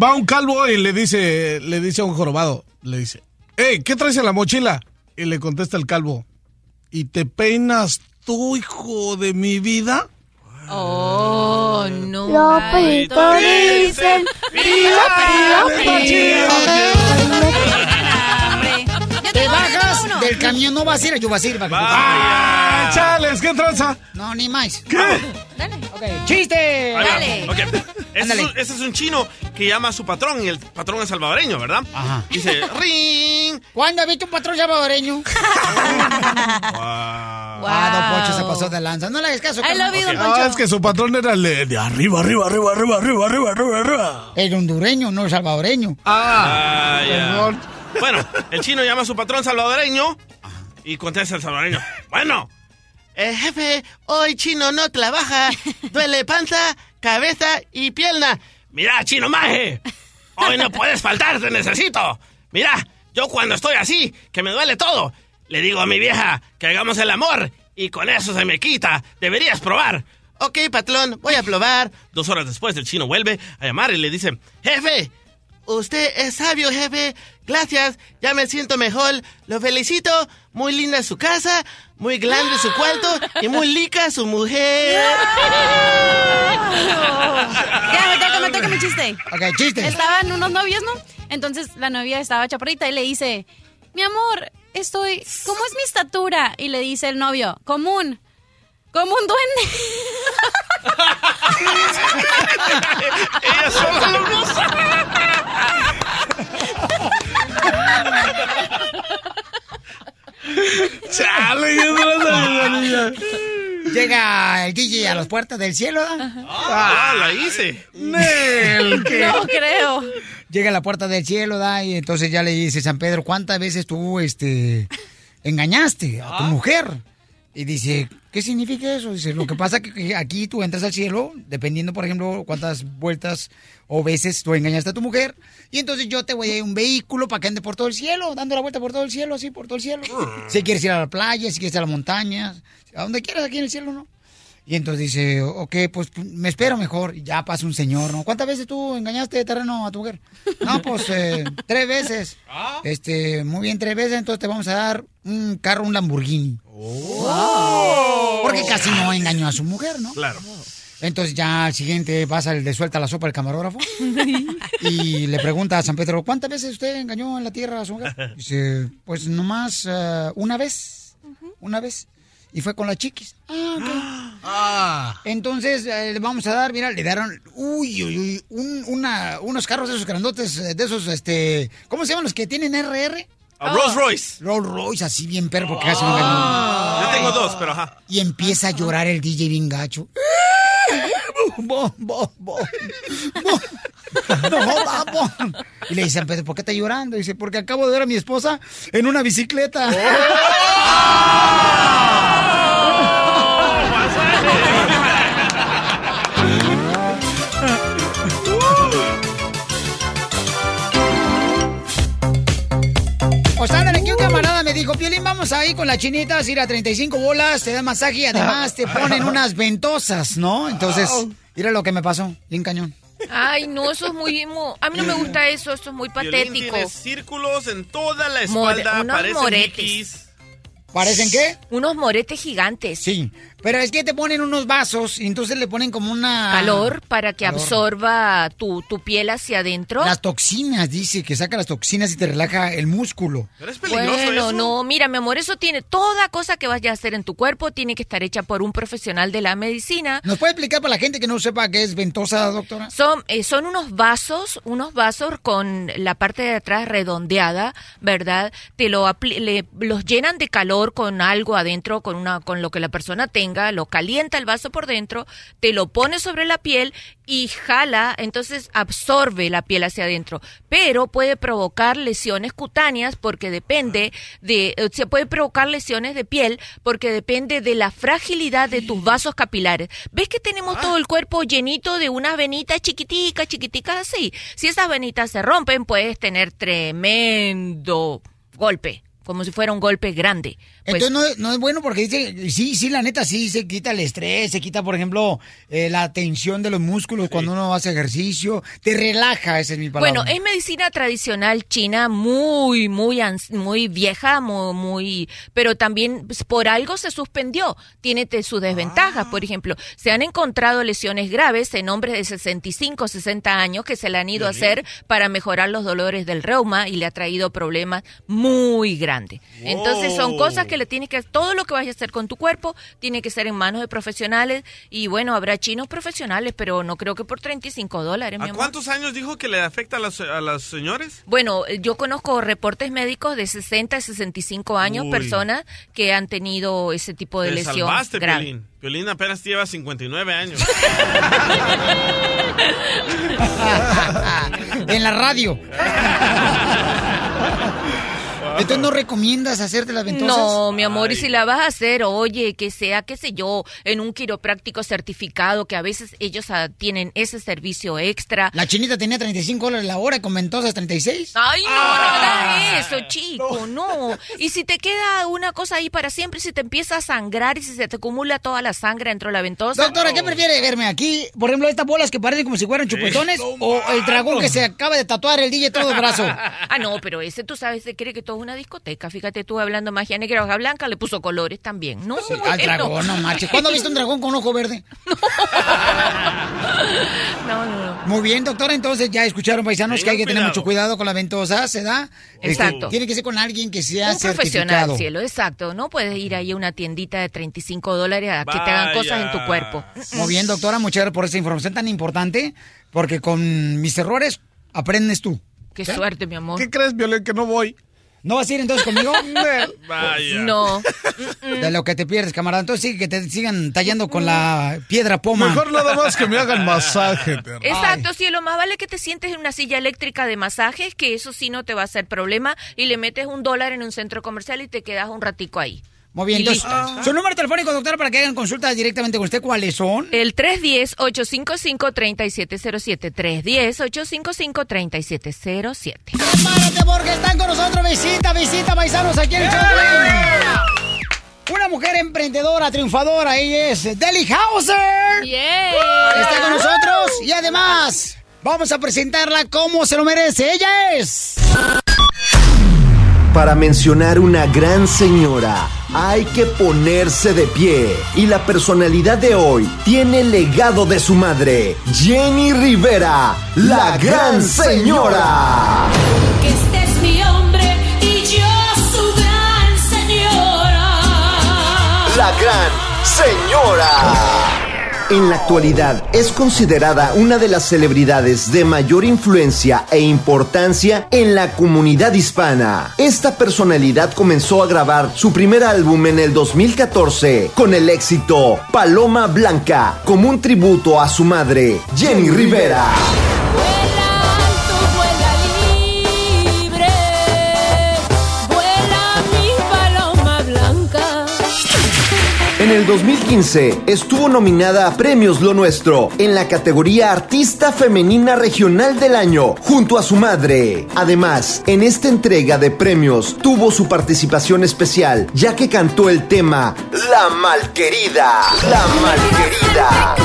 Va un calvo y le dice, le dice a un jorobado, le dice, hey, ¿qué traes en la mochila? Y le contesta el calvo, ¿y te peinas tú, hijo de mi vida? Oh, no. Los pollitos dicen pío, pío, pío. Te bajas del camión, no vas a ir a Yubasir. para que te- ¡Ah, chales! ¿Qué tranza? No, ni más. ¿Qué? Ok, chiste. Ahí va. Dale. Ese es, un, ese es un chino que llama a su patrón y el patrón es salvadoreño, ¿verdad? Ajá. Dice, ring. ¿Cuándo has visto un patrón salvadoreño? Ah, don Pocho se pasó de lanza. No le hagas caso. I love you, don Ah, Poncho. es que su patrón era el de, de arriba, arriba, arriba, arriba, arriba, arriba, arriba, arriba. El hondureño, no el salvadoreño. Ah, ya. Perdón. Bueno, el chino llama a su patrón salvadoreño y contesta el salvadoreño. Bueno, eh, jefe, hoy chino no trabaja. Duele panza, cabeza y pierna. Mira, chino maje. Hoy no puedes faltar, te necesito. Mira, yo cuando estoy así, que me duele todo, le digo a mi vieja que hagamos el amor y con eso se me quita. Deberías probar. Ok, patrón, voy a probar. Dos horas después, el chino vuelve a llamar y le dice, jefe, Usted es sabio, jefe. Gracias, ya me siento mejor. Lo felicito. Muy linda su casa, muy grande su cuarto y muy lica su mujer. Ya, me toca, me toca mi chiste. Ok, chiste. Estaban unos novios, ¿no? Entonces la novia estaba chaparrita y le dice, mi amor, estoy, ¿cómo es mi estatura? Y le dice el novio, común, como un duende. Ella sola lo goza. Chale, yo no la sabía, niña. Llega el DJ a las puertas del cielo. ¿da? Ah, la hice. Nel, ¿qué? No creo. Llega a la puerta del cielo, da, y entonces ya le dice San Pedro, ¿cuántas veces tú, este, engañaste a tu mujer? Y dice, ¿qué significa eso? Dice, lo que pasa que que aquí tú entras al cielo, dependiendo, por ejemplo, cuántas vueltas o veces tú engañaste a tu mujer, y entonces yo te voy a ir un vehículo para que ande por todo el cielo, dando la vuelta por todo el cielo, así, por todo el cielo. Si quieres ir a la playa, si quieres ir a las montañas, a donde quieras aquí en el cielo, ¿no? Y entonces dice, ok, pues me espero mejor. Y ya pasa un señor, ¿no? ¿Cuántas veces tú engañaste de terreno a tu mujer? No, pues eh, tres veces. Este, muy bien, tres veces, entonces te vamos a dar un carro, un Lamborghini. Porque casi no engañó a su mujer, ¿no? Claro. Entonces ya al siguiente pasa el de suelta la sopa el camarógrafo y le pregunta a San Pedro, ¿cuántas veces usted engañó en la tierra a su mujer? Dice, pues nomás eh, una vez, una vez. Y fue con las chiquis. Ah, ok. Entonces eh, le vamos a dar, mira, le dieron, uy, uy, uy, un- una, unos carros de esos grandotes, eh, de esos, este, ¿cómo se llaman los que tienen RR? A Rolls Royce. Rolls Royce, así bien perro, porque casi no engañó. Yo tengo dos, pero ajá. Y empieza a llorar el DJ bien gacho. Bo, bo. Y le dice a Pedro, ¿por qué está llorando? Dice, porque acabo de ver a mi esposa en una bicicleta. O dijo, Piolín, vamos ahí con las chinitas, ir a 35 bolas, te dan masaje y además te ponen unas ventosas, ¿no? Entonces, mira lo que me pasó, bien cañón. Ay, no, eso es muy... mu- A mí no me gusta eso, eso es muy patético. tiene círculos en toda la More- espalda, unos parecen moretes. ¿Parecen qué? Unos moretes gigantes. Sí, pero es que te ponen unos vasos y entonces le ponen como una... Calor para que Calor. absorba tu, tu piel hacia adentro. Las toxinas, dice, que saca las toxinas y te relaja el músculo. Bueno, no, mira, mi amor, eso tiene toda cosa que vayas a hacer en tu cuerpo tiene que estar hecha por un profesional de la medicina. ¿Nos puede explicar para la gente que no sepa qué es ventosa, doctora? Son, eh, son unos vasos, unos vasos con la parte de atrás redondeada, ¿verdad? Te lo apli- le- los llenan de calor con algo adentro, con una, con lo que la persona tenga, lo calienta el vaso por dentro, te lo pone sobre la piel y jala, entonces absorbe la piel hacia adentro. Pero puede provocar lesiones cutáneas porque depende de, eh, se puede provocar lesiones de piel porque depende de la fragilidad de tus vasos capilares. ¿Ves que tenemos todo el cuerpo llenito de unas venitas chiquiticas, chiquiticas así? Si esas venitas se rompen, puedes tener tremendo golpe, como si fuera un golpe grande. Pues- Entonces no, es- no es bueno porque dice, sí, sí, la neta, sí, se quita el estrés, se quita, por ejemplo, eh, la tensión de los músculos cuando uno hace ejercicio, te relaja, esa es mi palabra. Bueno, es medicina tradicional china muy, muy, muy vieja, muy, muy, pero también pues, por algo se suspendió. Tiene sus desventajas. Por ejemplo, se han encontrado lesiones graves en hombres de 65, 60 años que se le han ido a hacer para mejorar los dolores del reuma y le ha traído problemas muy Entonces son cosas que le tienes que, todo lo que vayas a hacer con tu cuerpo tiene que ser en manos de profesionales y bueno, habrá chinos profesionales, pero no creo que por 35 dólares, mi ¿A amor. cuántos años dijo que le afecta a las, a las señores? Bueno, eh, yo conozco reportes médicos de 60 a 65 años, Uy. personas que han tenido ese tipo de Te lesión salvaste, grave. Piolín. Piolín apenas lleva 59 años. en la radio. Entonces no recomiendas hacerte las ventosas. No, mi amor, y si la vas a hacer, oye, que sea, qué sé yo, en un quiropráctico certificado, que a veces ellos ah, tienen ese servicio extra. La chinita tenía 35 dólares la hora y con ventosas 36. Ay, no, no hagas eso, chico, no. Y si te queda una cosa ahí para siempre, si te empieza a sangrar y si se te acumula toda la sangre dentro de la ventosa. Doctora, ¿qué prefiere verme aquí? Por ejemplo, estas bolas que parecen como si fueran chupetones o el dragón que se acaba de tatuar el DJ todo el brazo. Ah, no, pero ese tú sabes, se cree que todo una discoteca. Fíjate tú hablando magia negra, hoja blanca, le puso colores también. No, Sí, al dragón, no marches. ¿Cuándo has visto un dragón con ojo verde? No, no, no. Muy bien, doctora, entonces ya escucharon paisanos que hay que tener mucho cuidado con la ventosa, ¿se da? Este, Exacto. tiene que ser con alguien que sea Un profesional, cielo, exacto. No puedes ir ahí a una tiendita de 35 dólares a que te hagan cosas en tu cuerpo. Muy bien, doctora, muchas gracias por esta información tan importante, porque con mis errores aprendes tú. Qué suerte, mi amor. ¿Qué crees, Violín, que no voy? ¿No vas a ir entonces conmigo? Vaya. No. De lo que te pierdes, camarada. Entonces sí, que te sigan tallando con la piedra poma. Mejor nada más que me hagan masaje. Exacto, cielo, más vale que te sientes en una silla eléctrica de masajes, que eso sí no te va a hacer problema, y le metes un dólar en un centro comercial y te quedas un ratico ahí. Muy bien, entonces, su número telefónico, doctora, para que hagan consultas directamente con usted, ¿cuáles son? El 310-855-3707. 310-855-3707. Prepárate porque están con nosotros. Visita, visita, paisanos, aquí en el Piolín. Una mujer emprendedora, triunfadora, ella es Deli Hauser. Está con nosotros y además vamos a presentarla como se lo merece. Ella es... Para mencionar una gran señora, hay que ponerse de pie. Y la personalidad de hoy tiene el legado de su madre, Jenny Rivera, la gran señora. Que este es mi hombre y yo su gran señora. La gran señora. En la actualidad es considerada una de las celebridades de mayor influencia e importancia en la comunidad hispana. Esta personalidad comenzó a grabar su primer álbum en el 2014 con el éxito Paloma Blanca como un tributo a su madre, Jenny Rivera. El 2015 estuvo nominada a Premios Lo Nuestro en la categoría Artista Femenina Regional del Año junto a su madre. Además, en esta entrega de premios tuvo su participación especial ya que cantó el tema La Malquerida. La. Malquerida,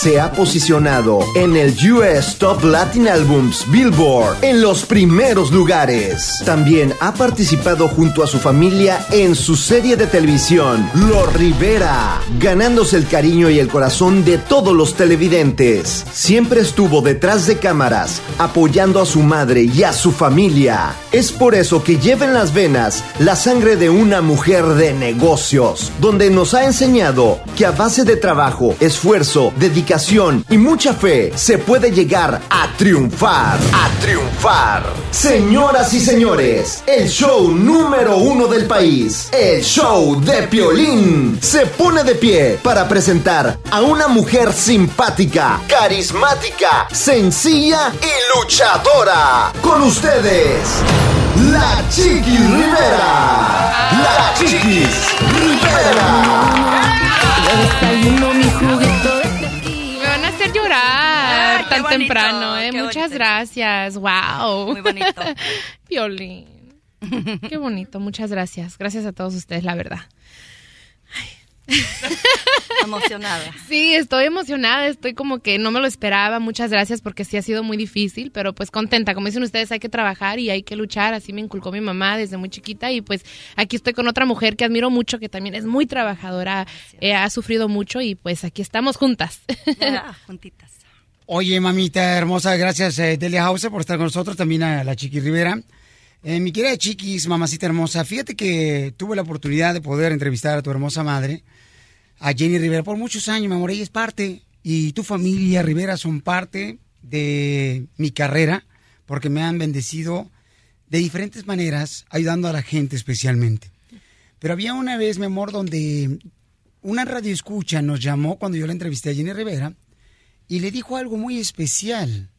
Se ha posicionado en el US Top Latin Albums Billboard en los primeros lugares. También ha participado junto a su familia en su serie de televisión Los Rivera, ganándose el cariño y el corazón de todos los televidentes. Siempre estuvo detrás de cámaras, apoyando a su madre y a su familia. Es por eso que lleva en las venas la sangre de una mujer de negocios, donde nos ha enseñado que a base de trabajo, esfuerzo, dedicación y mucha fe se puede llegar a triunfar, a triunfar. Señoras y señores, el show número uno del país, el show de Piolín, se pone de pie para presentar a una mujer simpática, carismática, sencilla y luchadora. Con ustedes, la Chiquis Rivera. La Chiquis Rivera. Tan bonito, temprano, ¿eh? Muchas gracias. Wow. Muy bonito. Violín. Qué bonito. Muchas gracias. Gracias a todos ustedes, la verdad. Emocionada. Sí, estoy emocionada, estoy como que no me lo esperaba. Muchas gracias porque sí ha sido muy difícil, pero pues contenta. Como dicen ustedes, hay que trabajar y hay que luchar. Así me inculcó mi mamá desde muy chiquita y pues aquí estoy con otra mujer que admiro mucho, que también es muy trabajadora, eh, ha sufrido mucho y pues aquí estamos juntas. juntitas. Oye, mamita hermosa, gracias eh, Delia Hauser por estar con nosotros, también a la Chiqui Rivera. Eh, mi querida Chiquis, mamacita hermosa, fíjate que tuve la oportunidad de poder entrevistar a tu hermosa madre, a Jenny Rivera, por muchos años, mi amor, ella es parte, y tu familia Rivera son parte de mi carrera, porque me han bendecido de diferentes maneras, ayudando a la gente especialmente. Pero había una vez, mi amor, donde una radio escucha nos llamó cuando yo la entrevisté a Jenny Rivera, y le dijo algo muy especial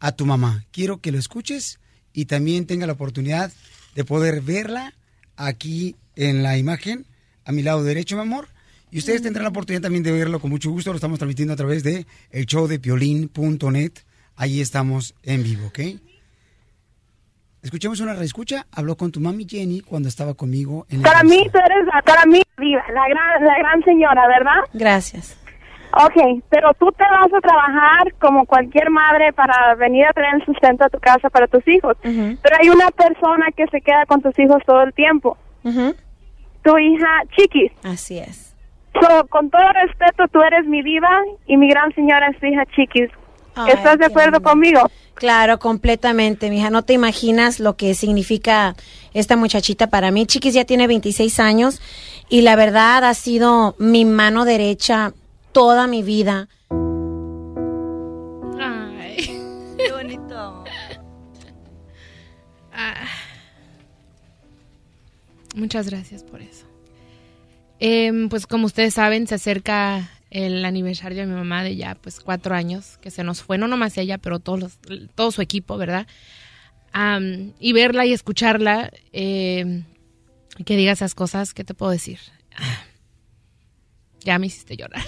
a tu mamá. Quiero que lo escuches y también tenga la oportunidad de poder verla aquí en la imagen, a mi lado derecho, mi amor. Y ustedes tendrán la oportunidad también de verlo con mucho gusto. Lo estamos transmitiendo a través de el show de piolín.net. Ahí estamos en vivo, ¿ok? Escuchemos una reescucha. Habló con tu mami Jenny cuando estaba conmigo en el Para mí, tú eres la, para mí, viva, la gran, la gran señora, ¿verdad? Gracias. Ok, pero tú te vas a trabajar como cualquier madre para venir a traer el sustento a tu casa para tus hijos. Pero hay una persona que se queda con tus hijos todo el tiempo. Tu hija Chiquis. Así es. So, con todo respeto, tú eres mi diva y mi gran señora es tu hija Chiquis. Ay, ¿Estás de acuerdo conmigo? Claro, completamente, mija. No te imaginas lo que significa esta muchachita para mí. Chiquis ya tiene 26 años y la verdad ha sido mi mano derecha toda mi vida. Ay. Qué bonito. Ah. Muchas gracias por eso. Em, pues como ustedes saben, se acerca el aniversario de mi mamá de ya pues cuatro años que se nos fue, no nomás ella, pero todos los- todo su equipo, ¿verdad? Y verla y escucharla, em, que diga esas cosas, ¿qué te puedo decir? Ah, Ya me hiciste llorar.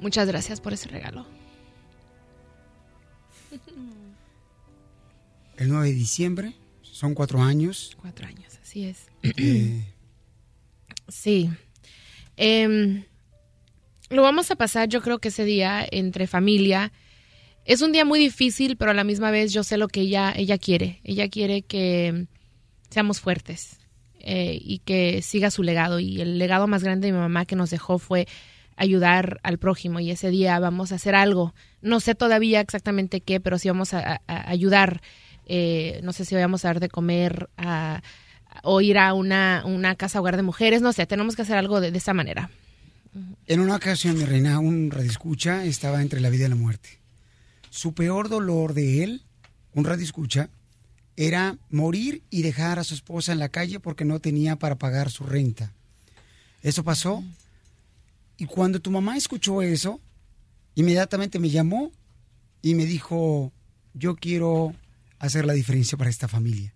Muchas gracias por ese regalo. El 9 de diciembre, son cuatro años. Cuatro años, así es. Eh, Sí. Em, lo vamos a pasar, yo creo que ese día entre familia. Es un día muy difícil, pero a la misma vez yo sé lo que ella, ella quiere. Ella quiere que seamos fuertes eh, y que siga su legado. Y el legado más grande de mi mamá que nos dejó fue ayudar al prójimo. Y ese día vamos a hacer algo. No sé todavía exactamente qué, pero sí vamos a, ayudar. Eh, no sé si vamos a dar de comer a, o ir a una, una casa hogar de mujeres. No sé, tenemos que hacer algo de, de esa manera. En una ocasión, mi reina, un radioescucha estaba entre la vida y la muerte. Su peor dolor de él, un radioescucha, era morir y dejar a su esposa en la calle porque no tenía para pagar su renta. Eso pasó. Y cuando tu mamá escuchó eso, inmediatamente me llamó y me dijo, yo quiero hacer la diferencia para esta familia.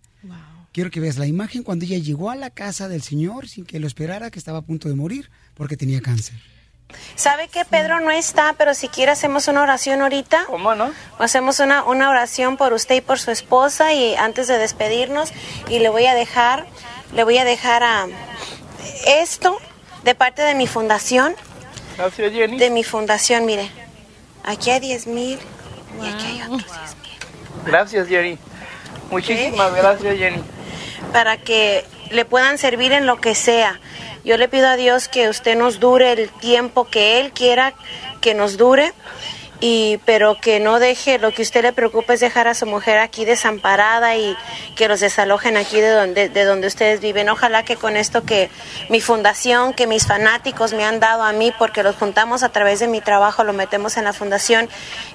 Quiero que veas la imagen cuando ella llegó a la casa del Señor sin que lo esperara, que estaba a punto de morir porque tenía cáncer. ¿Sabe que Pedro no está, pero si quiere hacemos una oración ahorita? ¿Cómo no? Hacemos una, una oración por usted y por su esposa y antes de despedirnos y le voy a dejar, le voy a dejar a esto de parte de mi fundación. Gracias, Jenny. De mi fundación, mire. Aquí hay 10 mil y aquí hay otros 10 Gracias, Jenny. Muchísimas gracias, Jenny. para que le puedan servir en lo que sea. Yo le pido a Dios que usted nos dure el tiempo que Él quiera que nos dure, y, pero que no deje, lo que usted le preocupa es dejar a su mujer aquí desamparada y que los desalojen aquí de donde, de donde ustedes viven. Ojalá que con esto que mi fundación, que mis fanáticos me han dado a mí, porque los juntamos a través de mi trabajo, lo metemos en la fundación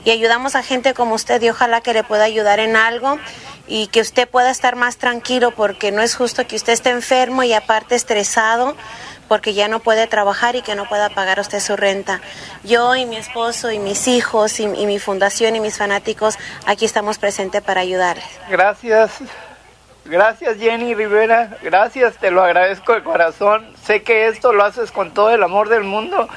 y ayudamos a gente como usted y ojalá que le pueda ayudar en algo y que usted pueda estar más tranquilo porque no es justo que usted esté enfermo y aparte estresado porque ya no puede trabajar y que no pueda pagar usted su renta. Yo y mi esposo y mis hijos y, y mi fundación y mis fanáticos aquí estamos presentes para ayudarles. Gracias. Gracias, Jenny Rivera. Gracias, te lo agradezco de corazón. Sé que esto lo haces con todo el amor del mundo.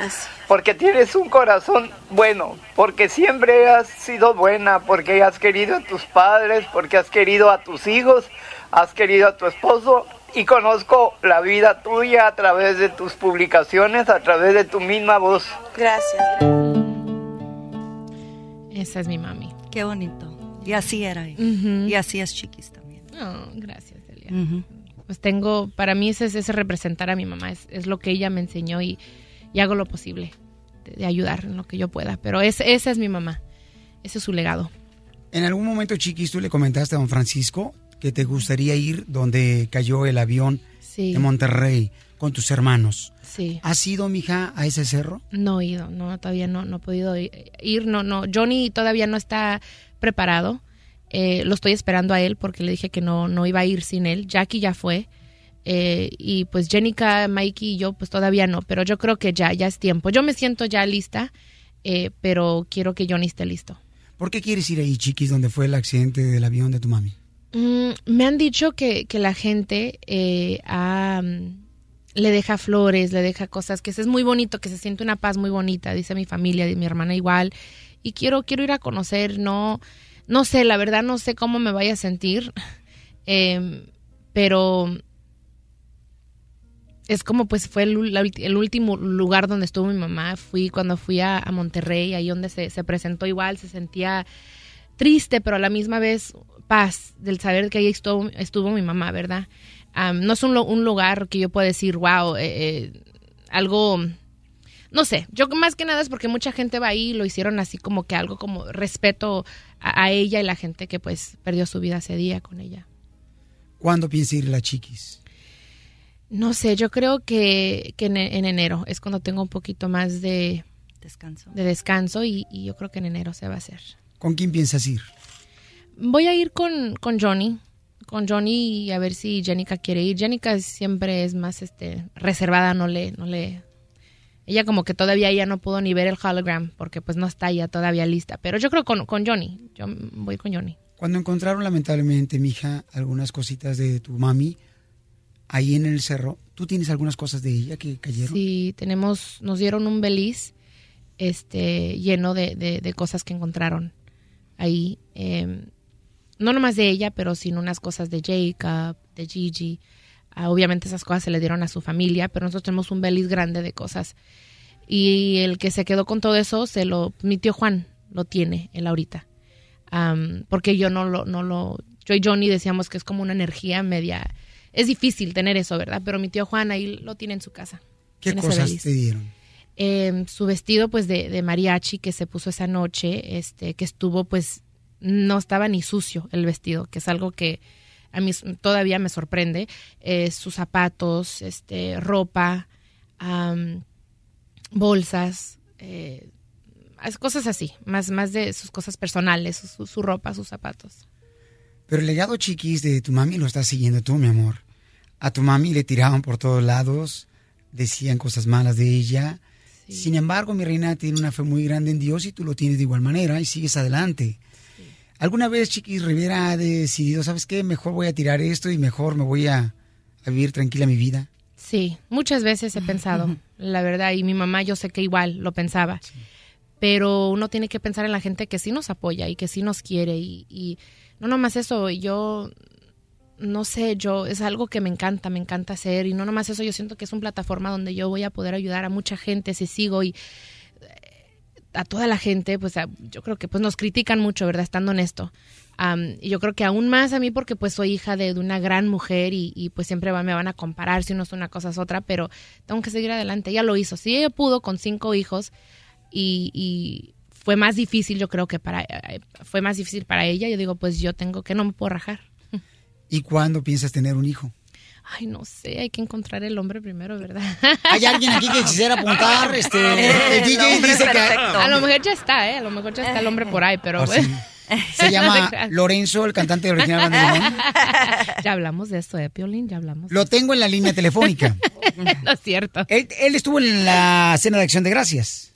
Porque tienes un corazón bueno. Porque siempre has sido buena. Porque has querido a tus padres. Porque has querido a tus hijos. Has querido a tu esposo. Y conozco la vida tuya a través de tus publicaciones, a través de tu misma voz. Gracias. Esa es mi mami. Qué bonito. Y así era ella. Ujú. Y así es chiquis también. Oh, gracias, Delia. Pues tengo, para mí ese es ese representar a mi mamá, es, es lo que ella me enseñó y, y hago lo posible de, de ayudar en lo que yo pueda. Pero es, esa es mi mamá, ese es su legado. En algún momento, Chiquis, tú le comentaste a don Francisco que te gustaría ir donde cayó el avión Sí. de Monterrey con tus hermanos. Sí. ¿Has ido, mija, a ese cerro? No he ido, no, todavía no, no he podido ir, no, no, Johnny todavía no está preparado, eh, lo estoy esperando a él porque le dije que no, no iba a ir sin él, Jackie ya fue, eh, y pues Jenica, Mikey y yo pues todavía no, pero yo creo que ya, ya es tiempo, yo me siento ya lista, eh, pero quiero que Johnny esté listo. ¿Por qué quieres ir ahí, Chiquis, donde fue el accidente del avión de tu mami? Mm, me han dicho que, que la gente eh, mm, le deja flores, le deja cosas, que es muy bonito, que se siente una paz muy bonita, dice mi familia, mi hermana igual. Y quiero, quiero ir a conocer, no, no sé, la verdad no sé cómo me vaya a sentir, em, pero es como pues fue el, último lugar donde estuvo mi mamá. Fui cuando fui a, Monterrey, ahí donde se presentó igual, se sentía triste, pero a la misma vez paz del saber que ahí estuvo, estuvo mi mamá, ¿verdad? No es un, un lugar que yo pueda decir, wow, eh, eh, algo, no sé, yo más que nada es porque mucha gente va ahí y lo hicieron así como que algo como respeto a, a ella y la gente que pues perdió su vida ese día con ella. ¿Cuándo piensa ir la chiquis? No sé, yo creo que, que en, en enero es cuando tengo un poquito más de descanso, de descanso y, y yo creo que en enero se va a hacer. ¿Con quién piensas ir? Voy a ir con, con Johnny, con Johnny y a ver si Jenica quiere ir. Jenica siempre es más este reservada, no le, no le. Ella como que todavía ya no pudo ni ver el hologram porque pues no está ya todavía lista. Pero yo creo con, con Johnny, yo voy con Johnny. Cuando encontraron lamentablemente, mija, algunas cositas de tu mami ahí en el cerro, ¿tú tienes algunas cosas de ella que cayeron? Sí, tenemos, nos dieron un beliz este, lleno de, de- de cosas que encontraron ahí. eh, no nomás de ella, pero sino unas cosas de Jacob, de Gigi. Ah, obviamente esas cosas se le dieron a su familia, pero nosotros tenemos un beliz grande de cosas. Y el que se quedó con todo eso, se lo, mi tío Juan lo tiene, él ahorita. Am, porque yo no lo, no lo, yo y Johnny decíamos que es como una energía media, es difícil tener eso, ¿verdad? Pero mi tío Juan ahí lo tiene en su casa. ¿Qué cosas te dieron? Eh, su vestido pues de, de mariachi que se puso esa noche, este, que estuvo pues, no estaba ni sucio el vestido, que es algo que a mí todavía me sorprende. Eh, sus zapatos, este, ropa, bolsas, eh, cosas así, más, más de sus cosas personales, su, su ropa, sus zapatos. Pero el legado chiquis de tu mami lo estás siguiendo tú, mi amor. A tu mami le tiraban por todos lados, decían cosas malas de ella. Sin embargo, mi reina tiene una fe muy grande en Dios y tú lo tienes de igual manera y sigues adelante. ¿Alguna vez, Chiquis Rivera, ha decidido, sabes qué, mejor voy a tirar esto y mejor me voy a, a vivir tranquila mi vida? Sí, muchas veces he pensado, la verdad, y mi mamá yo sé que igual lo pensaba, pero uno tiene que pensar en la gente que sí nos apoya y que sí nos quiere y, y no nomás eso, yo no sé, yo es algo que me encanta, me encanta hacer y no nomás eso, yo siento que es una plataforma donde yo voy a poder ayudar a mucha gente si sigo y a toda la gente, pues yo creo que pues nos critican mucho, ¿verdad? Estando en esto. Am, y yo creo que aún más a mí porque pues soy hija de, de una gran mujer y, y, pues siempre me van a comparar si uno es una cosa es otra, pero tengo que seguir adelante. Ella lo hizo. Sí, ella pudo con cinco hijos y, y fue más difícil, yo creo que para eh, fue más difícil para ella. Yo digo, pues yo tengo que no me puedo rajar. ¿Y cuándo piensas tener un hijo? Ay, no sé, hay que encontrar el hombre primero, ¿verdad? ¿Hay alguien aquí que quisiera apuntar? Este, el DJ dice que... A lo mejor ya está, ¿eh? A lo mejor ya está el hombre por ahí, pero Oh, sí. Se llama Lorenzo, el cantante de original Limón. Ya hablamos de esto, ¿eh, Piolín? Ya hablamos. Lo tengo en la línea telefónica. no es cierto. Él, él estuvo en la cena de acción de gracias.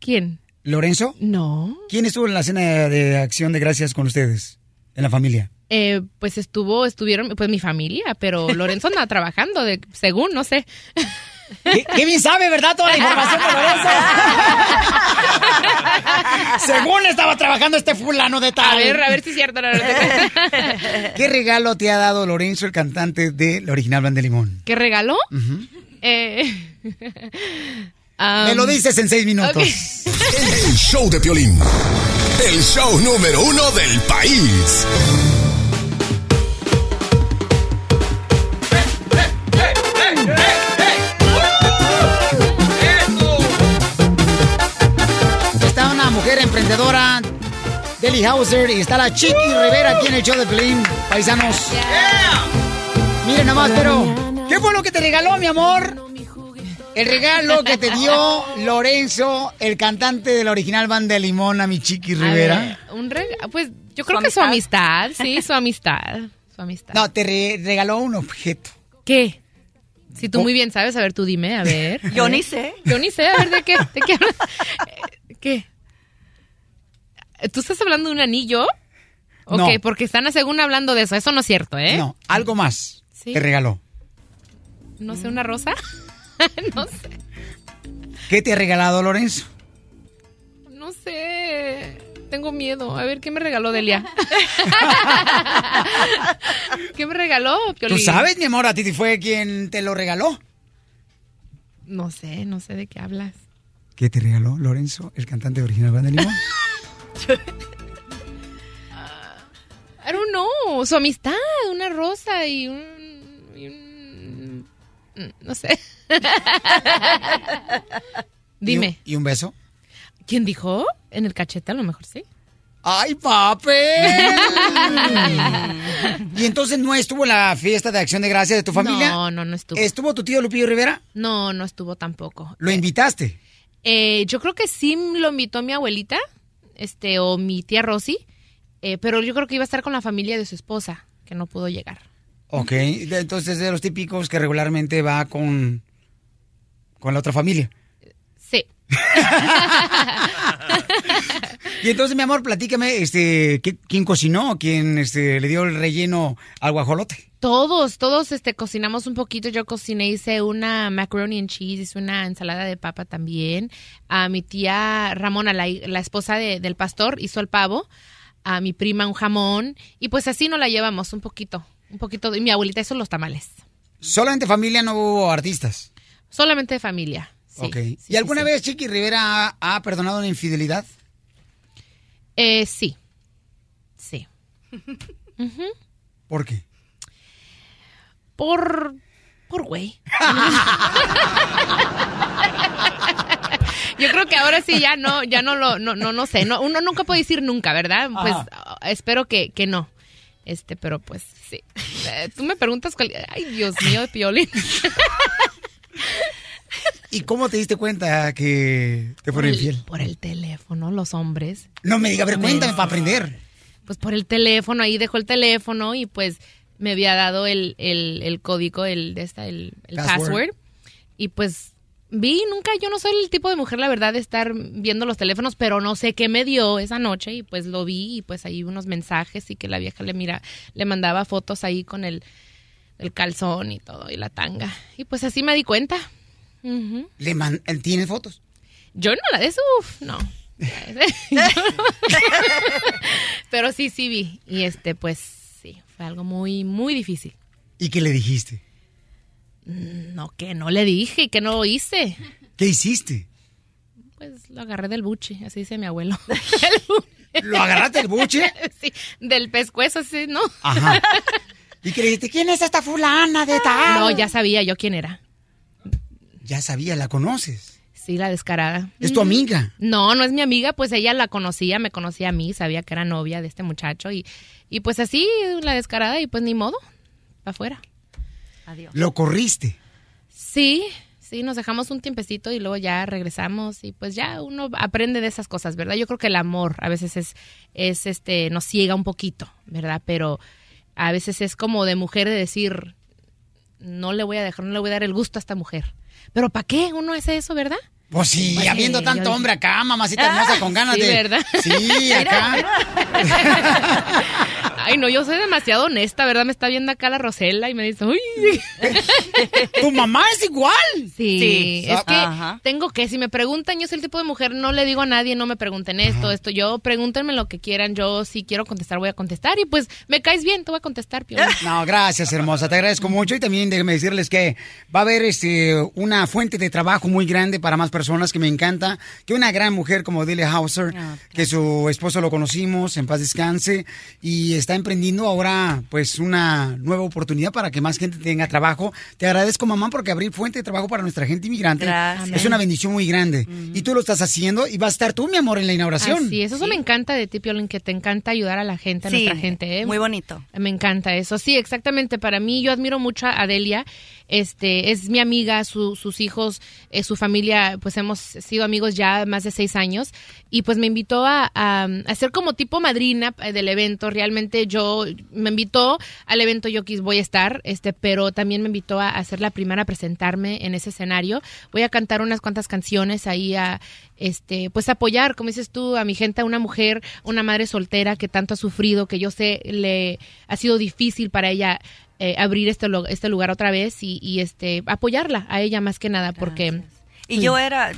¿Quién? ¿Lorenzo? No. ¿Quién estuvo en la cena de acción de gracias con ustedes? En la familia. Eh, pues estuvo, estuvieron, pues mi familia, pero Lorenzo anda trabajando, de, según, no sé. ¿Qué, qué bien sabe, ¿verdad? Toda la información de Lorenzo. Según estaba trabajando este fulano de tal. A ver, a ver si es cierto. no, no, no. ¿Qué regalo te ha dado Lorenzo, el cantante de la original Banda de Limón? ¿Qué regaló? Ujú. Eh, Me lo dices en seis minutos. El show de Piolín. El show número uno del país. Emprendedora, Deli Hauser, y está la Chiqui Rivera aquí en el show de Pelín, paisanos. Miren nomás, pero, ¿qué fue lo que te regaló, mi amor? El regalo que te dio Lorenzo, el cantante de la original banda de Limón, a mi Chiqui Rivera. ver, un rega- pues yo creo que su amistad, sí, su amistad. Su amistad. No, te re- regaló un objeto. ¿Qué? Si tú muy bien sabes, a ver, tú dime, a ver. Yo ni sé. Yo ni sé, a ver, ¿de qué? ¿De qué ¿Qué? ¿Tú estás hablando de un anillo? Ok, No. porque están según hablando de eso. Eso no es cierto, ¿eh? No, algo más Sí. te regaló. No sé, una rosa. no sé. ¿Qué te ha regalado Lorenzo? No sé. Tengo miedo. A ver, ¿qué me regaló Delia? ¿Qué me regaló, Piolín? ¿Tú sabes, mi amor? A ti fue quien te lo regaló. No sé, no sé de qué hablas. ¿Qué te regaló Lorenzo, el cantante original de Limón? I don't know. Su amistad, una rosa y un. y un- mm, no sé. Dime. ¿Y un beso? ¿Quién dijo? En el cachete, a lo mejor sí. ¡Ay, papel! y entonces no estuvo en la fiesta de acción de gracias de tu familia. No, no, no estuvo. ¿Estuvo tu tío Lupillo Rivera? No, no estuvo tampoco. ¿Lo invitaste? Eh, yo creo que sí lo invitó mi abuelita, este, o mi tía Rosy, eh, pero yo creo que iba a estar con la familia de su esposa, que no pudo llegar. Ok, entonces de los típicos que regularmente va con, con la otra familia. Sí. Y entonces, mi amor, platícame, este, ¿qué- ¿quién cocinó? ¿Quién este, le dio el relleno al guajolote? Todos, todos este, cocinamos un poquito. Yo cociné, hice una macaroni and cheese, hice una ensalada de papa también. A mi tía Ramona, la, la esposa de- del pastor, hizo el pavo. A mi prima un jamón. Y pues así nos la llevamos un poquito. Un poquito. Y mi abuelita hizo los tamales. Solamente familia, no hubo artistas. Solamente familia. Sí, ok. sí, ¿Y alguna sí. vez Chiqui Rivera ha, ha perdonado una infidelidad? Eh, sí. Sí. ¿Por qué? Por. Por güey. Yo creo que ahora sí ya no, ya no lo, no, no, no sé. No, uno nunca puede decir nunca, ¿verdad? Pues Ajá. ah, espero que, que no. Este, pero pues sí. Eh, Tú me preguntas cuál. Ay, Dios mío, de piolín. ¿Y cómo te diste cuenta que te fueron el, infiel? por el teléfono, los hombres. No me diga, a ver, Me- cuéntame para aprender. Pues por el teléfono, ahí dejó el teléfono y pues me había dado el, el, el código, el, de esta, el, el Password. password. Y pues vi, nunca, yo no soy el tipo de mujer, la verdad, de estar viendo los teléfonos, pero no sé qué me dio esa noche y pues lo vi y pues ahí unos mensajes y que la vieja le mira, le mandaba fotos ahí con el, el calzón y todo y la tanga. Y pues así me di cuenta. ¿Le man- ¿Tienes fotos? Yo no la de eso, uf, no. Pero sí, sí vi. Y este, pues fue algo muy, muy difícil. ¿Y qué le dijiste? No, que no le dije, que no hice. ¿Qué hiciste? Pues lo agarré del buche, así dice mi abuelo. ¿Lo agarraste del buche? Sí, del pescuezo, sí, ¿no? Ajá. ¿Y dijiste? ¿Quién es esta fulana de tal? No, ya sabía yo quién era. Ya sabía, la conoces. Sí, la descarada. ¿Es tu Mm. amiga? No, no es mi amiga, pues ella la conocía, me conocía a mí, sabía que era novia de este muchacho y, y pues así, la descarada y pues ni modo, para afuera. Adiós. ¿Lo corriste? Sí, sí, nos dejamos un tiempecito y luego ya regresamos y pues ya uno aprende de esas cosas, ¿verdad? Yo creo que el amor a veces es, es este, nos ciega un poquito, ¿verdad? Pero a veces es como de mujer de decir, no le voy a dejar, no le voy a dar el gusto a esta mujer. Pero ¿para qué uno hace eso, verdad? Pues sí, Pues sí, habiendo tanto yo- hombre acá, mamacita hermosa, con ganas sí, de... ¿verdad? Sí, acá. Ay, no, yo soy demasiado honesta, ¿verdad? Me está viendo acá la Rosela y me dice, uy. Tu mamá es igual. Sí, Sí. es que Ajá. tengo que, si me preguntan, yo soy el tipo de mujer, no le digo a nadie, no me pregunten esto, esto, yo pregúntenme lo que quieran, yo si quiero contestar voy a contestar y pues me caes bien, te voy a contestar, Piolín. No, gracias, hermosa. Te agradezco mucho y también déjeme decirles que va a haber este una fuente de trabajo muy grande para más personas que me encanta. Que una gran mujer como Delia Hauser, que su esposo lo conocimos, en paz descanse, y está emprendiendo ahora pues una nueva oportunidad para que más gente tenga trabajo. Te agradezco, mamá, porque abrir fuente de trabajo para nuestra gente inmigrante Gracias. es una bendición muy grande. Y tú lo estás haciendo y vas a estar tú, mi amor, en la inauguración. Así es, eso me encanta de ti, Piolín, que te encanta ayudar a la gente, a Sí, nuestra gente. ¿eh? muy bonito. Me encanta eso. Sí, exactamente. Para mí, yo admiro mucho a Adelia. Este, es mi amiga, su- sus hijos, eh, su familia, pues hemos sido amigos ya más de seis años. Y pues me invitó a, a, a ser como tipo madrina eh, del evento. Realmente yo, me invitó al evento, yo quis, voy a estar, este, pero también me invitó a, a ser la primera a presentarme en ese escenario. Voy a cantar unas cuantas canciones ahí a, este, pues apoyar, como dices tú, a mi gente, a una mujer, una madre soltera que tanto ha sufrido, que yo sé le ha sido difícil para ella eh, abrir este, este lugar otra vez y, y, este apoyarla a ella más que nada, porque Y yo era,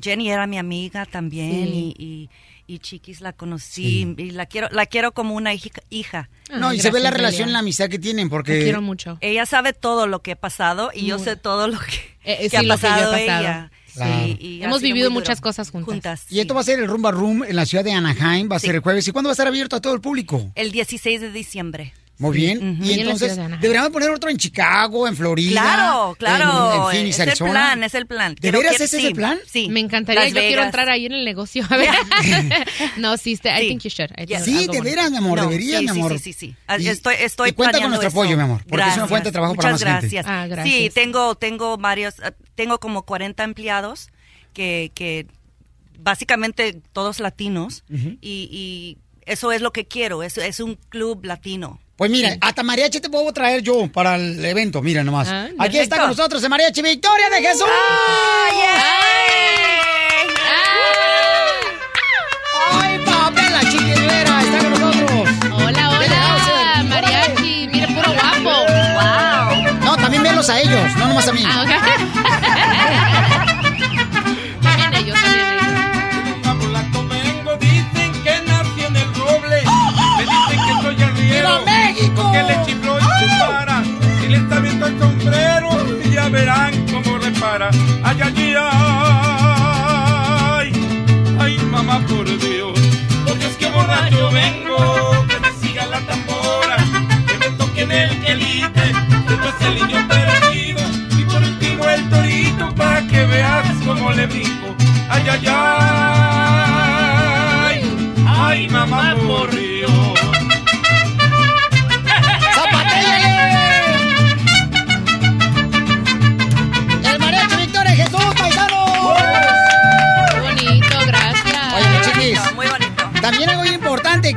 Jenny era mi amiga también Sí. y, y, y Chiquis la conocí y la quiero la quiero como una hija. No, y se ve la relación, la amistad que tienen, porque... mucho. Ella sabe todo lo que ha pasado y yo sé todo lo que, Eh, que sí, ha lo que pasado pasado. ella. Claro. Sí, y Hemos vivido muchas cosas juntas. Y esto va a ser el Rumba Room en la ciudad de Anaheim, va a ser el jueves. ¿Y cuándo va a estar abierto a todo el público? El 16 de diciembre. Muy bien. Ujú. Y En la entonces, deberíamos poner otro en Chicago, en Florida. Claro, claro. En, en Phoenix, es Arizona. el plan, es el plan. ¿De Quiero- veras quiero- ese es sí, el plan? Sí. Me encantaría, Las yo quiero entrar ahí en el negocio. A ver. no, sí, este, I think you should. I think Sí, de veras, mi amor, No, debería, sí, mi sí, amor. Sí, sí, sí. Y- Estoy, estoy y cuenta con nuestro eso. apoyo, mi amor, porque es una fuente de trabajo para Muchas más gente. gracias. Ah, gracias. Sí, tengo, tengo varios, eh, tengo como 40 empleados que, que básicamente todos latinos Ujú. y, y eso es lo que quiero, es, es un club latino. Pues mira, hasta mariachi te puedo traer yo para el evento, mira nomás. Ah, Aquí está con nosotros el mariachi Victoria de Jesús. ¡Ay, papá, la chiqui Rivera está con nosotros! Hola, hola, mariachi, mire, puro guapo. Wow. No, también verlos a ellos, no nomás a mí. También Que le chifló y se para. Si le está viendo el sombrero, ya verán cómo repara. Ay, ay, ay. Ay, mamá, por Dios. Porque es que borracho vengo. Que me siga la tambora. Que me toquen el quelite. Que es el niño perdido. Y por último el torito. Para que veas cómo le brinco. Ay, ay, ay. Ay, mamá, por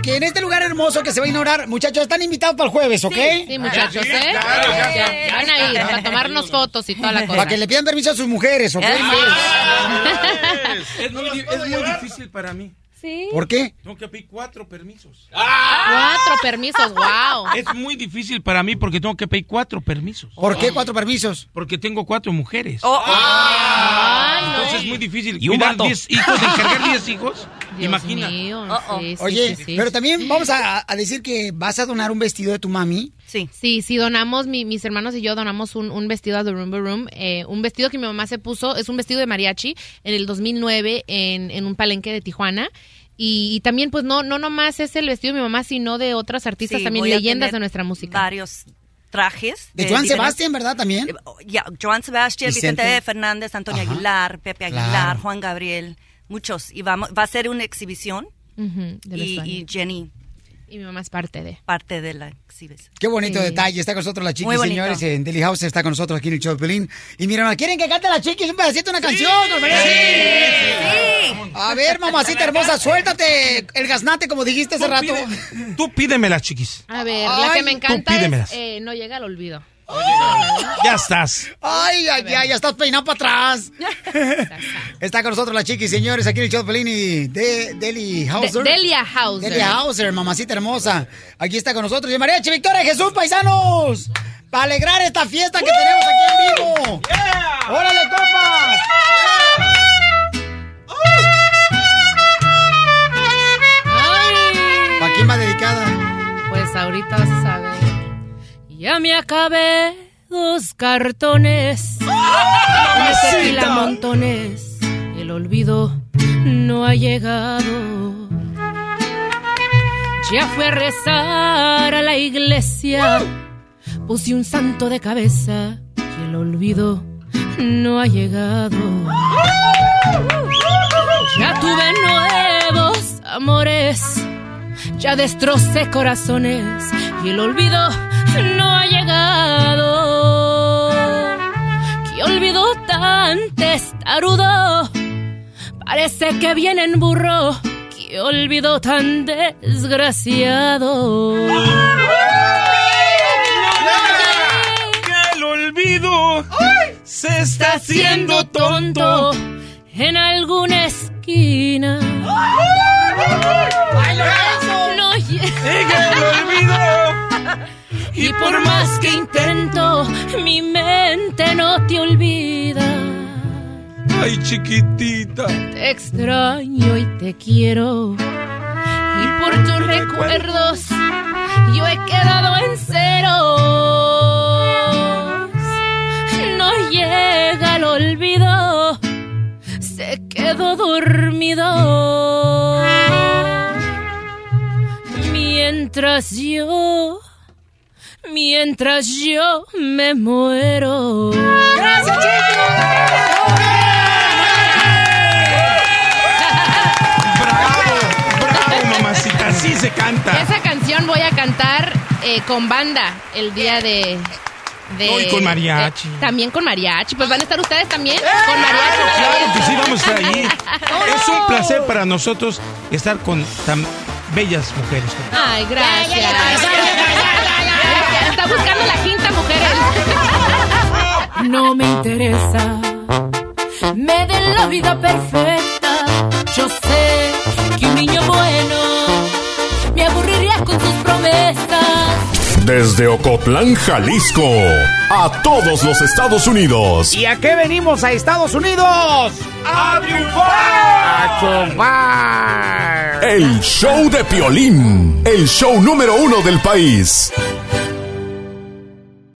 que en este lugar hermoso que se va a inaugurar, muchachos, están invitados para el jueves, ¿ok? Sí, muchachos, ¿eh? Ya, van a ir para tomarnos fotos y toda la cosa. Para que le pidan permiso a sus mujeres, ¿ok? Es muy, di- es muy difícil para mí. Sí. ¿Por qué? Tengo que pedir cuatro permisos. Cuatro permisos, wow. Es muy difícil para mí porque tengo que pedir cuatro permisos. ¿Por qué cuatro permisos? Porque tengo cuatro mujeres. Oh, Entonces es muy difícil. Y un. 10 hijos, encargar 10 hijos. Imagina. Sí, sí, Oye, sí, sí. pero también vamos a, a decir que vas a donar un vestido de tu mami. Sí. Sí, sí, donamos, mi- mis hermanos y yo donamos un, un vestido a The Roomba Room, eh, un vestido que mi mamá se puso, es un vestido de mariachi en el 2009 en, en un palenque de Tijuana. Y, y también, pues, no no nomás es el vestido de mi mamá, sino de otras artistas Sí, también, leyendas de nuestra música. Varios trajes. De Joan diferentes- Sebastián, ¿verdad? También. Ya, Joan Sebastián, Vicente. Vicente, Fernández, Antonio Ajá. Aguilar, Pepe Claro. Aguilar, Juan Gabriel, muchos. Y vamos, va a ser una exhibición y, y Jenny Y mi mamá es parte de. parte de la exhibición. Qué bonito Sí. detalle. Está con nosotros la chiqui, señores. En Deli House está con nosotros aquí en el show de Pelín. Y miren, ¿quieren que cante la chiqui un pedacito, una canción? ¿Nos parece? A ver, mamacita hermosa, suéltate el gaznate, como dijiste hace Tú rato. pide- Tú pídemela, chiquis. A ver, la que me encanta es eh, No llega al olvido. Ya estás. Ay, ay, ay, ya estás peinado para atrás. Está con nosotros la chiqui, señores, aquí en el show y de Deli Hauser. De- Delia Hauser. Delia Hauser, mamacita hermosa. Aquí está con nosotros. Y María Victoria Jesús, paisanos. Para alegrar esta fiesta que tenemos aquí en vivo. ¡Órale, copas! ¿Para quién va dedicada? Pues ahorita vas a saber. Ya me acabé dos cartones. Una tequila montones. El olvido no ha llegado. Ya fui a rezar a la iglesia. Puse un santo de cabeza. Y el olvido no ha llegado. Ya tuve nuevos amores. Ya destrocé corazones y el olvido no ha llegado. Que olvido tan testarudo, parece que viene en burro. Que olvido tan desgraciado. El olvido se está haciendo tonto. en alguna esquina. No llega el olvido. Y por más que intento, mi mente no te olvida. Ay, chiquitita. Te extraño y te quiero. Y por tus recuerdos yo he quedado en ceros. No llega el olvido, se quedó dormido. Mientras yo, mientras yo me muero. ¡Gracias, Bravo, mamacita, así se canta. Esa canción voy a cantar eh, con banda el día de... de- No, y con mariachi. eh, también con mariachi. Pues van a estar ustedes también con mariachi. Claro que sí, vamos a estar ahí. Es un placer para nosotros estar con tan bellas mujeres. Ay, gracias. Está buscando la quinta mujer. No me interesa. Me den la vida perfecta. Yo sé que un niño bueno me aburriría con sus promesas. Desde Ocotlán, Jalisco, a todos los Estados Unidos. ¿Y a qué venimos a Estados Unidos? ¡A ¡A triunfar! El show de Piolín, el show número uno del país.